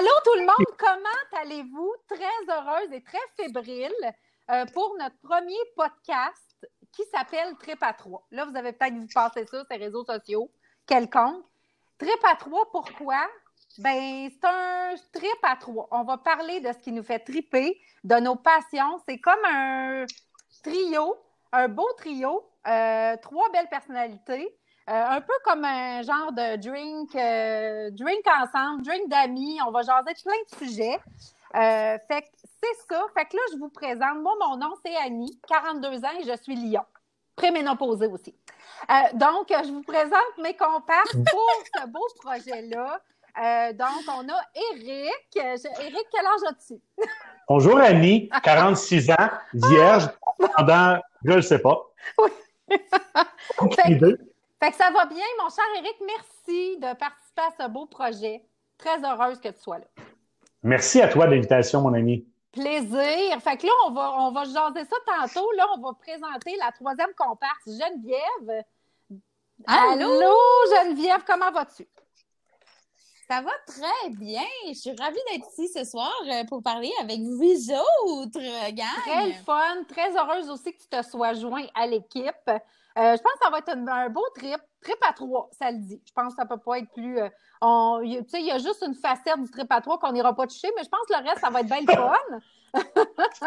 Allô tout le monde, comment allez-vous? Très heureuse et très fébrile euh, pour notre premier podcast qui s'appelle Trip à 3. Là, vous avez peut-être vu passer ça sur les réseaux sociaux, quelconque. Trip à 3, pourquoi? Ben, c'est un trip à trois. On va parler de ce qui nous fait triper, de nos passions. C'est comme un trio, un beau trio, euh, trois belles personnalités. Euh, un peu comme un genre de drink, euh, drink ensemble, drink d'amis. On va jaser de plein de sujets. fait que c'est ça. Fait que là, je vous présente. Moi, mon nom, c'est Annie, 42 ans et je suis Lyon. Préménopausée aussi. donc, je vous présente mes comparses pour ce beau projet-là. Euh, donc, on a Eric. Eric, quel âge as-tu? Bonjour, Annie, 46 ans, vierge, pendant, je ne sais pas. Oui. fait, fait, que ça va bien, mon cher Eric. Merci de participer à ce beau projet. Très heureuse que tu sois là. Merci à toi de l'invitation, mon ami. Plaisir. Fait que là, on va, on va jaser ça tantôt. Là, on va présenter la troisième comparse, Geneviève. Allô, Allô Geneviève, comment vas-tu? Ça va très bien. Je suis ravie d'être ici ce soir euh, pour parler avec vous autres, gang. Très fun, très heureuse aussi que tu te sois joint à l'équipe. Euh, je pense que ça va être un, beau trip. Trip à trois, ça le dit. Je pense que ça peut pas être plus. Euh, tu sais, il y a juste une facette du trip à trois qu'on n'ira pas toucher, mais je pense que le reste, ça va être bien le fun.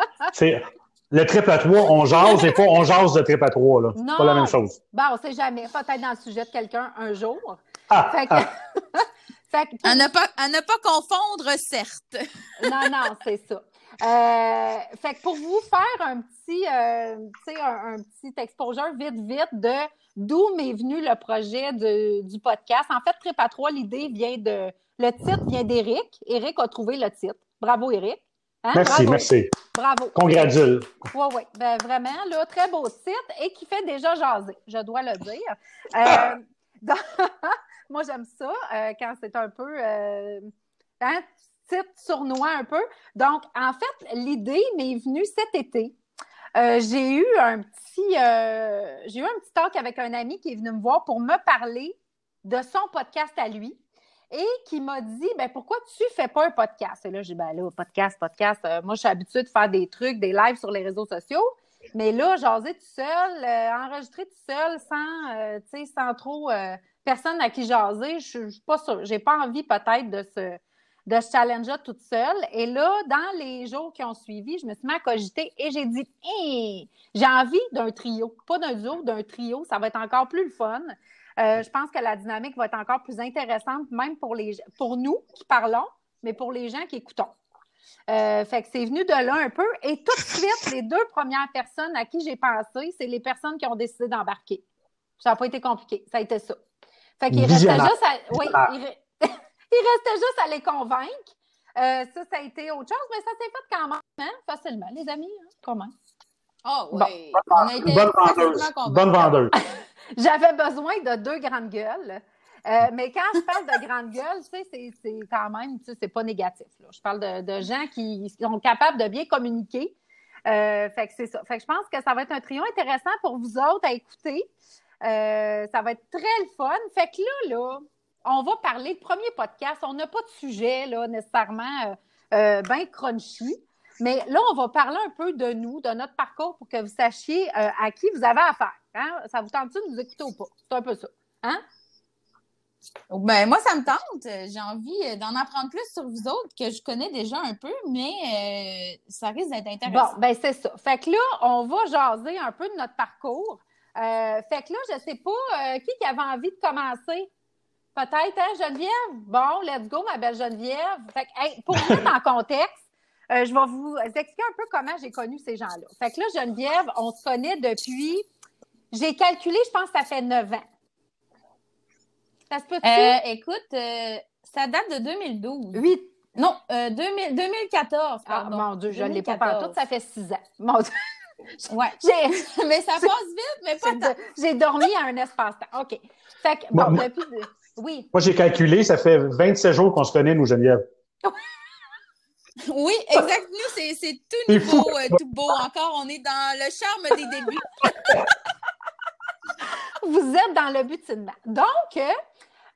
C'est le trip à trois, on jase et pas on jase de trip à trois. Là. Non. pas la même chose. Bon, on sait jamais. Peut-être dans le sujet de quelqu'un un jour. Ah, fait que... Ah. À ne pas, pas confondre, certes. non, non, c'est ça. Euh, fait que pour vous faire un petit, euh, un, petit exposure vite, vite de d'où m'est venu le projet du podcast. En fait, Trip à 3, l'idée vient de. Le titre vient d'Éric. Éric a trouvé le titre. Bravo, Éric. Hein? Merci, merci. Bravo. Congratule. Oui, oui. Ben, vraiment, là, très beau titre et qui fait déjà jaser, je dois le dire. Euh, Moi, j'aime ça quand c'est un peu hein, titre sournois un peu. Donc, en fait, l'idée m'est venue cet été. Euh, j'ai eu un petit j'ai eu un petit talk avec un ami qui est venu me voir pour me parler de son podcast à lui et qui m'a dit ben pourquoi tu fais pas un podcast et là j'ai dit ben là podcast podcast moi je suis habituée de faire des trucs des lives sur les réseaux sociaux mais là jaser tout seul enregistrer tout seul sans tu sais trop personne à qui jaser, je, suis pas. J'ai pas envie peut-être de ce de ce challenge-là toute seule. Et là, dans les jours qui ont suivi, je me suis mis à cogiter et j'ai dit j'ai envie d'un trio, pas d'un duo, d'un trio. Ça va être encore plus le fun. Euh, je pense que la dynamique va être encore plus intéressante, même pour, les, pour nous qui parlons, mais pour les gens qui écoutons. Euh, fait que c'est venu de là un peu. Et tout de suite, les deux premières personnes à qui j'ai pensé, c'est les personnes qui ont décidé d'embarquer. Ça n'a pas été compliqué. Ça a été ça. Fait qu'il restait juste à... Oui, il, restait juste à les convaincre. Euh, ça, ça a été autre chose, mais ça s'est fait quand même, hein, facilement, les amis, hein, quand même. Oh oui, on a été bonne vendeuse. Bonne vendeuse. J'avais besoin de deux grandes gueules. Euh, mais quand je parle de grandes gueules, tu sais, c'est quand même, tu sais, c'est pas négatif. Là. Je parle de, de, gens qui sont capables de bien communiquer. Euh, fait que c'est ça. Fait que je pense que ça va être un trio intéressant pour vous autres à écouter. Euh, ça va être très le fun. Fait que là, là, on va parler de premier podcast. On n'a pas de sujet là, nécessairement euh, euh, bien crunchy. Mais là, on va parler un peu de nous, de notre parcours pour que vous sachiez à qui vous avez affaire. Hein? Ça vous tente-tu de nous écouter ou pas? C'est un peu ça. Hein? Ben, moi, ça me tente. J'ai envie d'en apprendre plus sur vous autres, que je connais déjà un peu, mais ça risque d'être intéressant. Bon, ben c'est ça. Fait que là, on va jaser un peu de notre parcours. Euh, fait que là, je ne sais pas euh, qui qui avait envie de commencer? Peut-être, hein, Geneviève? Bon, let's go, ma belle Geneviève. Fait que, pour mettre en contexte, euh, je vais vous expliquer un peu comment j'ai connu ces gens-là. Fait que là, Geneviève, on se connaît depuis, j'ai calculé, je pense que ça fait neuf ans. Ça se peut-tu? écoute, ça date de 2012. Oui. Non, 2014, ah, mon Dieu, je ne l'ai pas partout, ça fait six ans. Mon Dieu. Ouais. mais ça passe vite, mais pas J'ai dormi à un espace-temps. OK. Fait que, bon, depuis... Oui. Moi, j'ai calculé, ça fait 27 jours qu'on se connaît, nous, Geneviève. oui, exact. Nous, c'est tout nouveau, euh, tout beau. Encore, on est dans le charme des débuts. Vous êtes dans le butinement. Donc, euh,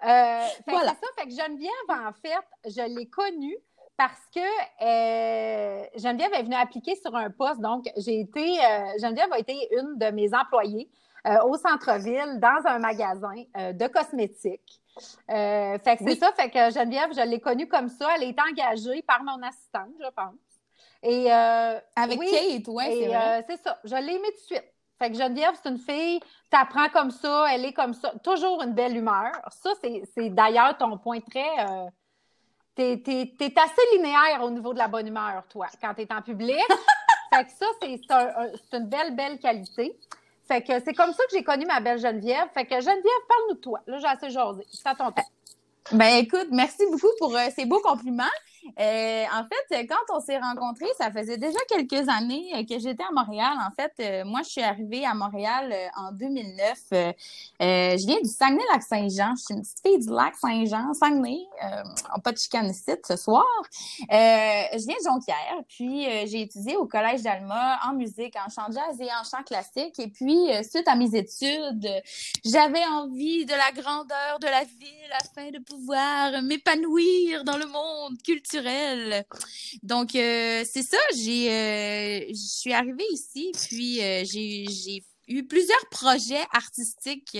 voilà. c'est ça. Fait que Geneviève, en fait, je l'ai connue parce que euh, Geneviève est venue appliquer sur un poste. Donc, j'ai été, euh, Geneviève a été une de mes employées euh, au centre-ville dans un magasin de cosmétiques. Fait que c'est ça, fait que Geneviève, je l'ai connue comme ça. Elle est engagée par mon assistante, je pense. Et, Avec Kate, oui, c'est vrai. c'est ça, je l'ai mis tout de suite. Fait que Geneviève, c'est une fille, t'apprends comme ça, elle est comme ça, toujours une belle humeur. Ça, c'est d'ailleurs ton point très T'es es, assez linéaire au niveau de la bonne humeur, toi, quand tu es en public. fait que ça, c'est une belle, belle qualité. Fait que c'est comme ça que j'ai connu ma belle Geneviève. Fait que Geneviève, parle-nous de toi. Là, j'ai assez jasé. C'est à ton. Ben écoute, merci beaucoup pour euh, ces beaux compliments. Euh, en fait, quand on s'est rencontrés, ça faisait déjà quelques années euh, que j'étais à Montréal. En fait, euh, moi, je suis arrivée à Montréal en 2009. je viens du Saguenay-Lac-Saint-Jean. Je suis une petite fille du Lac-Saint-Jean, Saguenay. Euh, pas de chicanicite ce soir. je viens de Jonquière. Puis, j'ai étudié au Collège d'Alma en musique, en chant jazz et en chant classique. Et puis, suite à mes études, j'avais envie de la grandeur de la ville afin de pouvoir m'épanouir dans le monde culturel donc, euh, c'est ça, j'ai, euh, je suis arrivée ici, puis euh, j'ai, j'ai eu plusieurs projets artistiques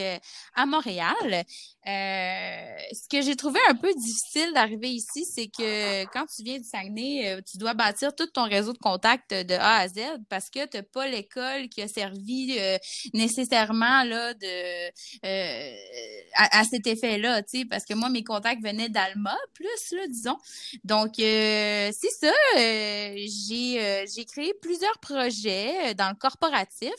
à Montréal. Euh, ce que j'ai trouvé un peu difficile d'arriver ici, c'est que quand tu viens du Saguenay, euh, tu dois bâtir tout ton réseau de contacts de A à Z parce que tu n'as pas l'école qui a servi euh, nécessairement là, de, à, cet effet-là, parce que moi, mes contacts venaient d'Alma, plus, là, disons. Donc, c'est ça. j'ai, j'ai créé plusieurs projets dans le corporatif.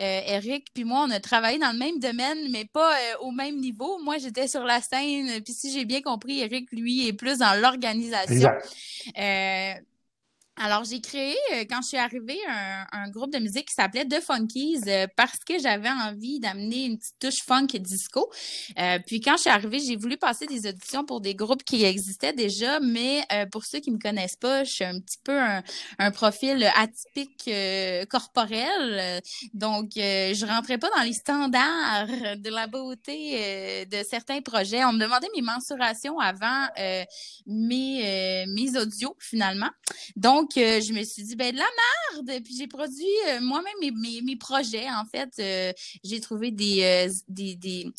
Eric puis moi, on a travaillé dans le même domaine, mais pas au même niveau moi, j'étais sur la scène. Puis si j'ai bien compris, Eric, lui, est plus dans l'organisation. Alors, j'ai créé, euh, quand je suis arrivée, un, groupe de musique qui s'appelait The Funkies euh, parce que j'avais envie d'amener une petite touche funk disco. Euh, puis quand je suis arrivée, j'ai voulu passer des auditions pour des groupes qui existaient déjà, mais pour ceux qui me connaissent pas, je suis un petit peu un, profil atypique corporel. donc, je rentrais pas dans les standards de la beauté de certains projets. On me demandait mes mensurations avant mes, mes audios, finalement. Donc, je me suis dit, ben de la merde! Puis j'ai produit euh, moi-même mes, mes, projets, en fait. Euh, j'ai trouvé des, euh, des, des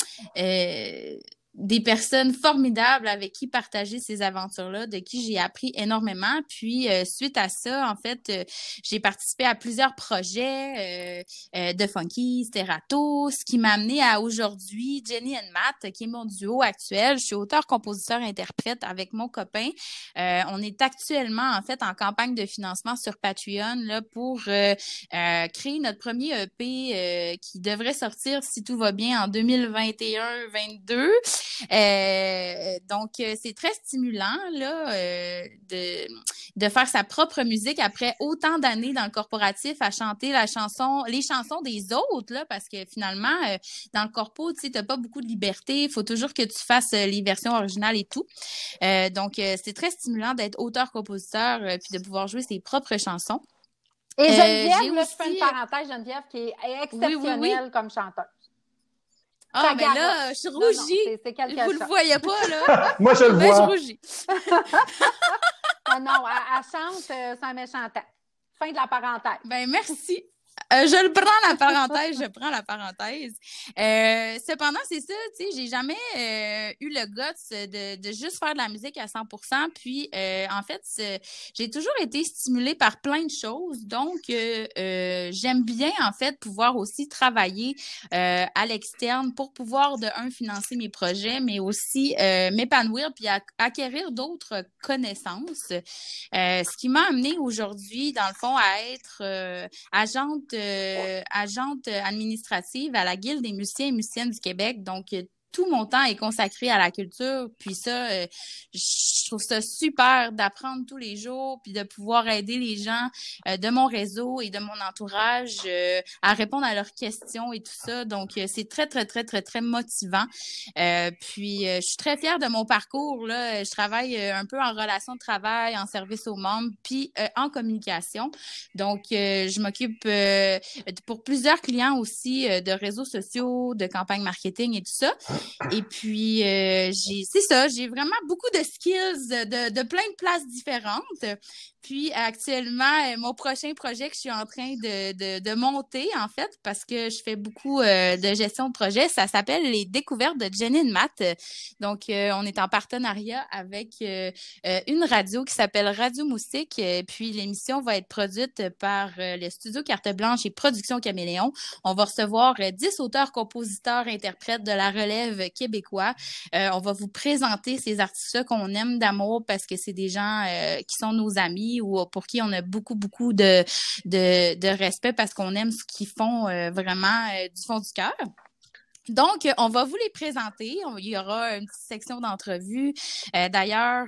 des personnes formidables avec qui partager ces aventures-là, de qui j'ai appris énormément. Puis, euh, suite à ça, en fait, euh, j'ai participé à plusieurs projets euh, de Funky, Sterato, ce qui m'a amené à aujourd'hui Jenny and Matt, qui est mon duo actuel. Je suis auteur, compositeur, interprète avec mon copain. on est actuellement, en fait, en campagne de financement sur Patreon là, pour créer notre premier EP qui devrait sortir, si tout va bien, en 2021-22. Euh, donc, euh, c'est très stimulant là, euh, de, de faire sa propre musique après autant d'années dans le corporatif à chanter la chanson, les chansons des autres, là, parce que finalement, dans le corpo, tu n'as pas beaucoup de liberté. Il faut toujours que tu fasses les versions originales et tout. donc, c'est très stimulant d'être auteur-compositeur puis de pouvoir jouer ses propres chansons. Et Geneviève, là, je fais une parenthèse, Geneviève, qui est exceptionnelle comme chanteuse. Ah, mais là, je suis rougie. Vous le voyez pas, là? Moi, je le vois. je rougis. ah non, elle, chante euh, sans méchant temps. Fin de la parenthèse. Ben, merci. Euh, je le prends la parenthèse, je prends la parenthèse. Euh, cependant, c'est ça, tu sais, j'ai jamais euh, eu le guts de, de, juste faire de la musique à 100%. Puis, en fait, j'ai toujours été stimulée par plein de choses. Donc, j'aime bien, en fait, pouvoir aussi travailler à l'externe pour pouvoir, de un, financer mes projets, mais aussi m'épanouir puis acquérir d'autres connaissances. ce qui m'a amené aujourd'hui, dans le fond, à être agente euh, agente administrative à la Guilde des musiciens et musiciennes du Québec. Donc, tout mon temps est consacré à la culture. Puis ça, euh, je trouve ça super d'apprendre tous les jours, puis de pouvoir aider les gens euh, de mon réseau et de mon entourage euh, à répondre à leurs questions et tout ça. Donc, c'est très, très, très, très, très motivant. puis, je suis très fière de mon parcours. Là. Je travaille un peu en relation de travail, en service aux membres, puis en communication. Donc, je m'occupe pour plusieurs clients aussi de réseaux sociaux, de campagnes marketing et tout ça. Et puis, j'ai, c'est ça, j'ai vraiment beaucoup de skills de plein de places différentes. Puis actuellement, euh, mon prochain projet que je suis en train de, de, de monter, en fait, parce que je fais beaucoup euh, de gestion de projet, ça s'appelle les découvertes de Janine Matt. Donc, euh, on est en partenariat avec une radio qui s'appelle Radio Moustique. puis l'émission va être produite par le studio Carte Blanche et Production Caméléon. On va recevoir 10 auteurs, compositeurs, interprètes de la relève québécois. on va vous présenter ces artistes-là qu'on aime d'amour parce que c'est des gens qui sont nos amis ou pour qui on a beaucoup, beaucoup de, de, respect parce qu'on aime ce qu'ils font euh, vraiment euh, du fond du cœur. Donc, on va vous les présenter. Il y aura une petite section d'entrevue. Euh, d'ailleurs,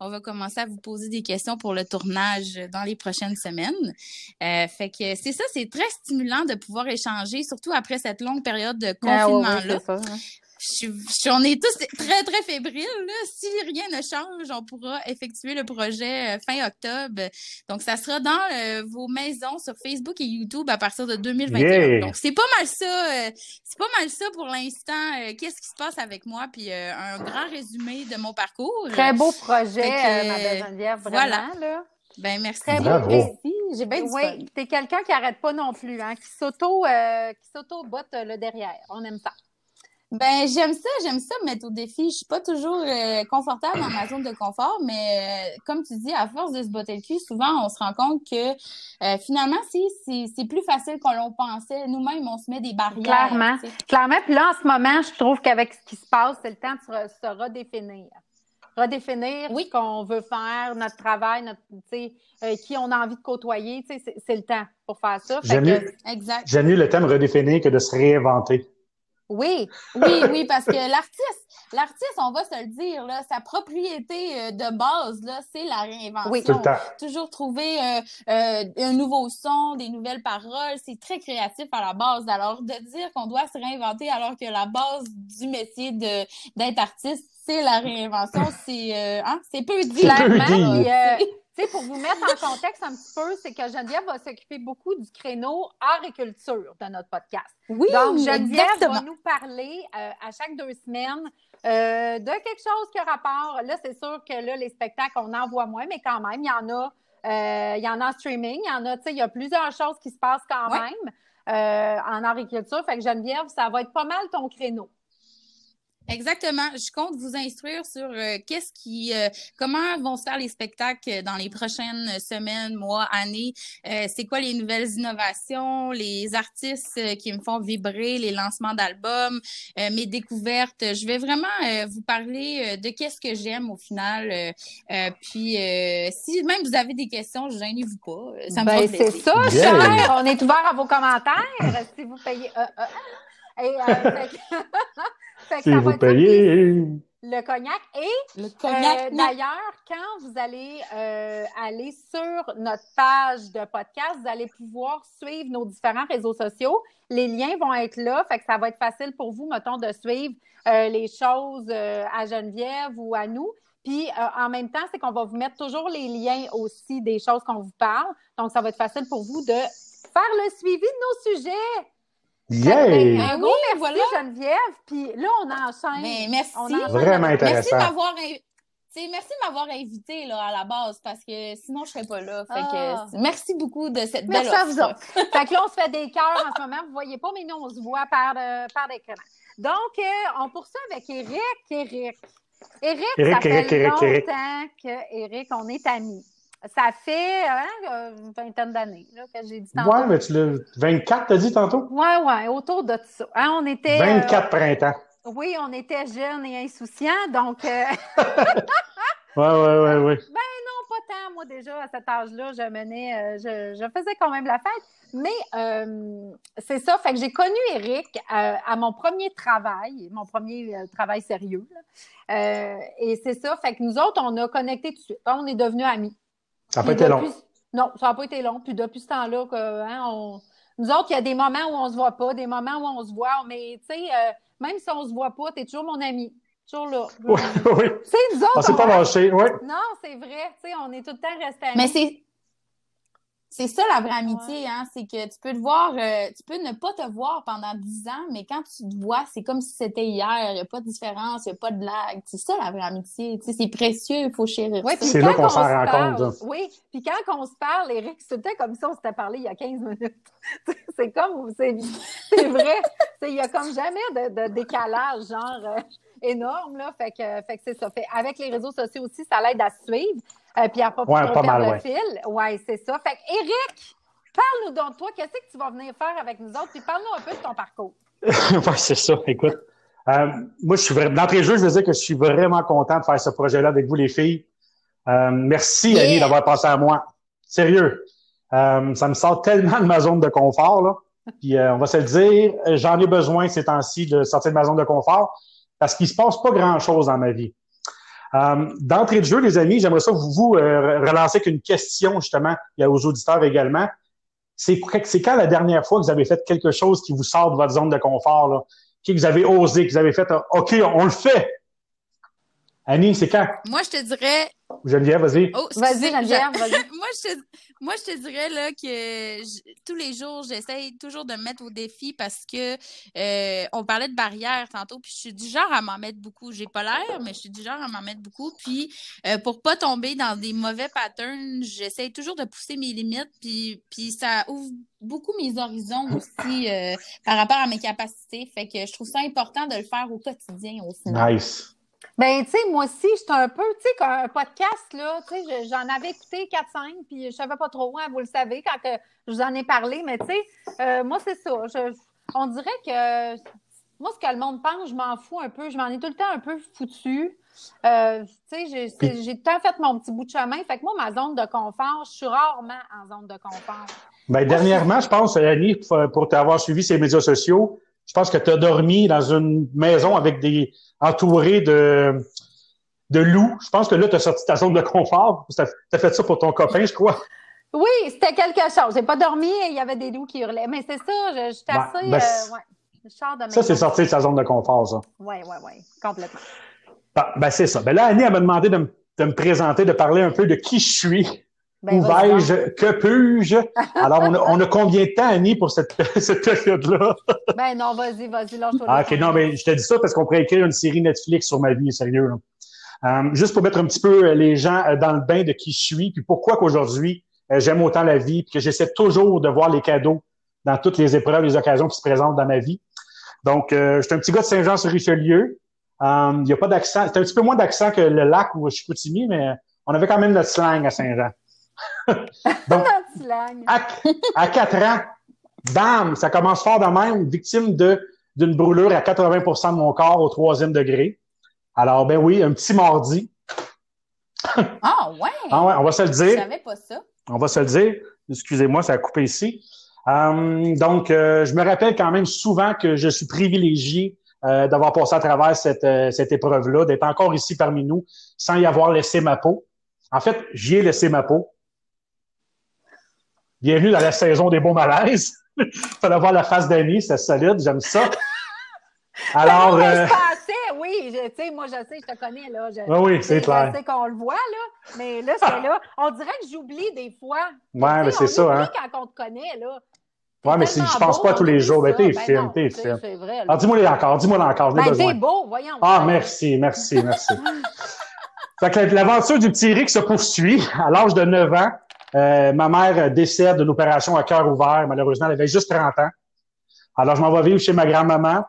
on va commencer à vous poser des questions pour le tournage dans les prochaines semaines. fait que c'est ça, c'est très stimulant de pouvoir échanger, surtout après cette longue période de ah confinement-là. Je, on est tous très, très fébriles. Si rien ne change, on pourra effectuer le projet euh, fin octobre. Donc, ça sera dans euh, vos maisons sur Facebook et YouTube à partir de 2021. Donc, c'est pas mal ça. Euh, c'est pas mal ça pour l'instant. Qu'est-ce qui se passe avec moi? Puis un grand résumé de mon parcours. Très beau projet, ma belle Geneviève. Vraiment, voilà. Ben, merci. Très beau J'ai bien Oui, t'es quelqu'un qui arrête pas non plus, hein, qui s'auto, qui s'auto-botte le derrière. On aime ça. Ben, j'aime ça, j'aime ça me mettre au défi. Je suis pas toujours euh, confortable dans ma zone de confort, mais euh, comme tu dis, à force de se botter le cul, souvent on se rend compte que euh, finalement, c'est plus facile qu'on l'on pensait. Nous-mêmes, on se met des barrières. Clairement. Clairement. Puis là, en ce moment, je trouve qu'avec ce qui se passe, c'est le temps de se, redéfinir. Redéfinir ce qu'on veut faire, notre travail, notre, qui on a envie de côtoyer. C'est le temps pour faire ça. J'aime mieux, mieux le thème redéfinir que de se réinventer. Oui, oui, oui, parce que l'artiste, l'artiste, on va se le dire, là, sa propriété euh, de base, là, c'est la réinvention. Oui, Toujours trouver euh, euh, un nouveau son, des nouvelles paroles, c'est très créatif à la base. Alors, de dire qu'on doit se réinventer alors que la base du métier de d'être artiste, c'est la réinvention, c'est hein, c'est peu dit. Clairement, sais, pour vous mettre en contexte un petit peu, c'est que Geneviève va s'occuper beaucoup du créneau art et culture de notre podcast. Oui, Donc, Geneviève va nous parler euh, à chaque deux semaines euh, de quelque chose qui a rapport. Là, c'est sûr que là, les spectacles, on en voit moins, mais quand même, il y en a. Euh, il y en a en streaming, il y en a, tu sais, il y a plusieurs choses qui se passent quand même en art et culture. Fait que Geneviève, ça va être pas mal ton créneau. Exactement. Je compte vous instruire sur euh, qu'est-ce qui, euh, comment vont se faire les spectacles dans les prochaines semaines, mois, années. Euh, c'est quoi les nouvelles innovations, les artistes qui me font vibrer, les lancements d'albums, mes découvertes. Je vais vraiment vous parler de qu'est-ce que j'aime au final. puis, si même vous avez des questions, je gênez-vous pas. Ça me ben, c'est ça, cher. On est ouvert à vos commentaires. si vous payez. Et, si vous payez. Le cognac. Et euh, d'ailleurs, quand vous allez euh, aller sur notre page de podcast, vous allez pouvoir suivre nos différents réseaux sociaux. Les liens vont être là, fait que ça va être facile pour vous, mettons, de suivre euh, les choses à Geneviève ou à nous. Puis en même temps, c'est qu'on va vous mettre toujours les liens aussi des choses qu'on vous parle. Donc, ça va être facile pour vous de faire le suivi de nos sujets. Yeah! Ben, un gros merci voilà. Geneviève. Puis là, on enchaîne. Mais merci. On Vraiment intéressant. Merci de m'avoir merci de m'avoir invité là, à la base parce que sinon je serais pas là. Fait que, ah. merci beaucoup de cette belle Merci à vous autres. fait que là, on se fait des cœurs en ce moment. Vous voyez pas, mais nous, on se voit par, euh, par écran. Donc, euh, on poursuit avec Eric. Eric. Eric, Eric ça fait Eric, longtemps qu'Éric, on est amis. Ça fait hein, une vingtaine d'années que j'ai dit tantôt. Oui, mais tu l'as. 24, t'as dit tantôt? Oui, oui, autour de ça. Hein, on était. 24 euh, printemps. Oui, on était jeunes et insouciants, donc. Euh... oui, oui, oui, oui. Ben non, pas tant. Moi, déjà, à cet âge-là, je menais. Euh, je, je, faisais quand même la fête. Mais euh, c'est ça. Fait que j'ai connu Eric à mon premier travail, mon premier travail sérieux. et c'est ça. Fait que nous autres, on a connecté tout de suite. On est devenus amis. Ça n'a pas été long. Non, ça n'a pas été long. Puis depuis ce temps-là, hein, on... nous autres, il y a des moments où on ne se voit pas, des moments où on se voit, mais tu sais, euh, même si on ne se voit pas, tu es toujours mon ami. Toujours là. Oui, oui. C'est nous autres. On s'est pas lâché, oui. Non, c'est vrai. Tu sais, on est tout le temps restés amis. Mais c'est C'est ça la vraie amitié, hein. C'est que tu peux te voir, euh, tu peux ne pas te voir pendant dix ans, mais quand tu te vois, c'est comme si c'était hier. Il n'y a pas de différence, il n'y a pas de blague. C'est ça la vraie amitié. Tu sais, c'est précieux, il faut chérir. Oui, C'est là qu'on s'en rend compte. Oui, puis quand on se parle, Eric, c'était comme ça, on s'était parlé il y a 15 minutes. c'est comme, c'est c'est vrai. C'est- Il y a comme jamais de, de décalage, genre euh, énorme, là. Fait que, fait que c'est ça. Fait, avec les réseaux sociaux aussi, ça l'aide à se suivre, euh, puis à pas, Ouais, pas mal, le ouais. fil. Ouais, c'est ça. Fait que, Eric, parle-nous donc de toi. Qu'est-ce que tu vas venir faire avec nous autres? Puis parle-nous un peu de ton parcours. ouais, c'est ça. Écoute, euh, moi, je suis vraiment, d'entrée de jeu, je veux dire que je suis vraiment content de faire ce projet-là avec vous, les filles. Euh, merci, Yeah. Annie, d'avoir pensé à moi. Sérieux. Euh, ça me sort tellement de ma zone de confort, là. Puis, euh, on va se le dire, j'en ai besoin ces temps-ci de sortir de ma zone de confort parce qu'il se passe pas grand-chose dans ma vie. Euh, D'entrée de jeu, les amis, j'aimerais ça vous vous euh, relancez avec une question, justement, aux auditeurs également. C'est quand la dernière fois que vous avez fait quelque chose qui vous sort de votre zone de confort, là, que vous avez osé, que vous avez fait, euh, OK, on le fait? Annie, c'est quand? Moi, je te dirais, Geneviève, vas-y. oh, Vas-y, Geneviève, vas-y. moi, je te, moi, je te dirais là, que j- tous les jours, j'essaye toujours de me mettre au défi parce que euh, on parlait de barrières tantôt, puis je suis du genre à m'en mettre beaucoup. J'ai pas l'air, mais je suis du genre à m'en mettre beaucoup. Puis euh, pour pas tomber dans des mauvais patterns, j'essaye toujours de pousser mes limites, puis, puis ça ouvre beaucoup mes horizons aussi euh, par rapport à mes capacités. Fait que je trouve ça important de le faire au quotidien au final. Nice. Ben, tu sais, moi aussi, j'étais un peu, tu sais, un podcast, là, tu sais, je- j'en avais écouté 4-5, puis je savais pas trop, hein, vous le savez, quand que je vous en ai parlé, mais tu sais, euh, moi, c'est ça. Je- on dirait que, moi, ce que le monde pense, je m'en fous un peu, je m'en ai tout le temps un peu foutu. Euh, tu sais, j'ai tout le temps fait mon petit bout de chemin. Fait que moi, ma zone de confort, je suis rarement en zone de confort. Ben, dernièrement, je pense, Annie, pour- pour t'avoir suivi ces médias sociaux, je pense que tu as dormi dans une maison avec des entouré de, de loups. Je pense que là, tu as sorti ta zone de confort. Tu as, fait ça pour ton copain, je crois. Oui, c'était quelque chose. J'ai pas dormi et il y avait des loups qui hurlaient. Mais c'est ça, je, je assez. ben, euh, ouais. Je sors de mes Ça, c'est sorti de sa zone de confort, ça. Oui, oui, oui, complètement. Ben, ben, c'est ça. Ben là, Annie, elle m'a demandé de, me- de me présenter, de parler un peu de qui je suis. Ben, vais-je? Que puis-je? Alors, on a, on a combien de temps, Annie, pour cette, cette période-là? Ben non, vas-y, vas-y, lâche-toi. Ah, OK, non, mais je te dis ça parce qu'on pourrait écrire une série Netflix sur ma vie, sérieux. Euh, juste pour mettre un petit peu euh, les gens euh, dans le bain de qui je suis, puis pourquoi qu'aujourd'hui euh, j'aime autant la vie, puis que j'essaie toujours de voir les cadeaux dans toutes les épreuves, les occasions qui se présentent dans ma vie. Donc, euh, je suis un petit gars de Saint-Jean-sur-Richelieu. Il n'y a pas d'accent. C'est un petit peu moins d'accent que le lac où je suis Chicoutimi, mais on avait quand même notre slang à Saint-Jean. Donc, à, à 4 ans, bam, ça commence fort de même, victime de d'une brûlure à 80% de mon corps au troisième degré. Alors, ben oui, un petit mardi. Ah ouais! Ah ouais, on va se le Je dire. savais pas ça. On va se le dire. Excusez-moi, ça a coupé ici. Euh, donc, euh, je me rappelle quand même souvent que je suis privilégié euh, d'avoir passé à travers cette, euh, cette épreuve-là, d'être encore ici parmi nous sans y avoir laissé ma peau. En fait, j'y ai laissé ma peau. Bienvenue dans la saison des beaux malaises. Fallait voir la face d'Annie, c'est solide, j'aime ça. Alors, euh, je oui, je- tu sais, moi, je sais, je te connais, là. Je, oui, oui, c'est je clair. sais qu'on le voit, là. Mais là, c'est là. On dirait que j'oublie des fois. Ouais, mais c'est on ça, oublie hein. quand on te connaît, là. Ouais, mais tellement je pense pas tous les jours. Ben, t'es Ben non, t'es là. Alors, dis-moi les encore, dis-moi encore, j'ai Ben, besoin. beau, voyons. Ah, merci, merci, merci. fait que l'aventure du petit Rick se poursuit. À l'âge de 9 ans, euh, ma mère décède d'une opération à cœur ouvert. Malheureusement, elle avait juste 30 ans. Alors, je m'en vais vivre chez ma grand-maman.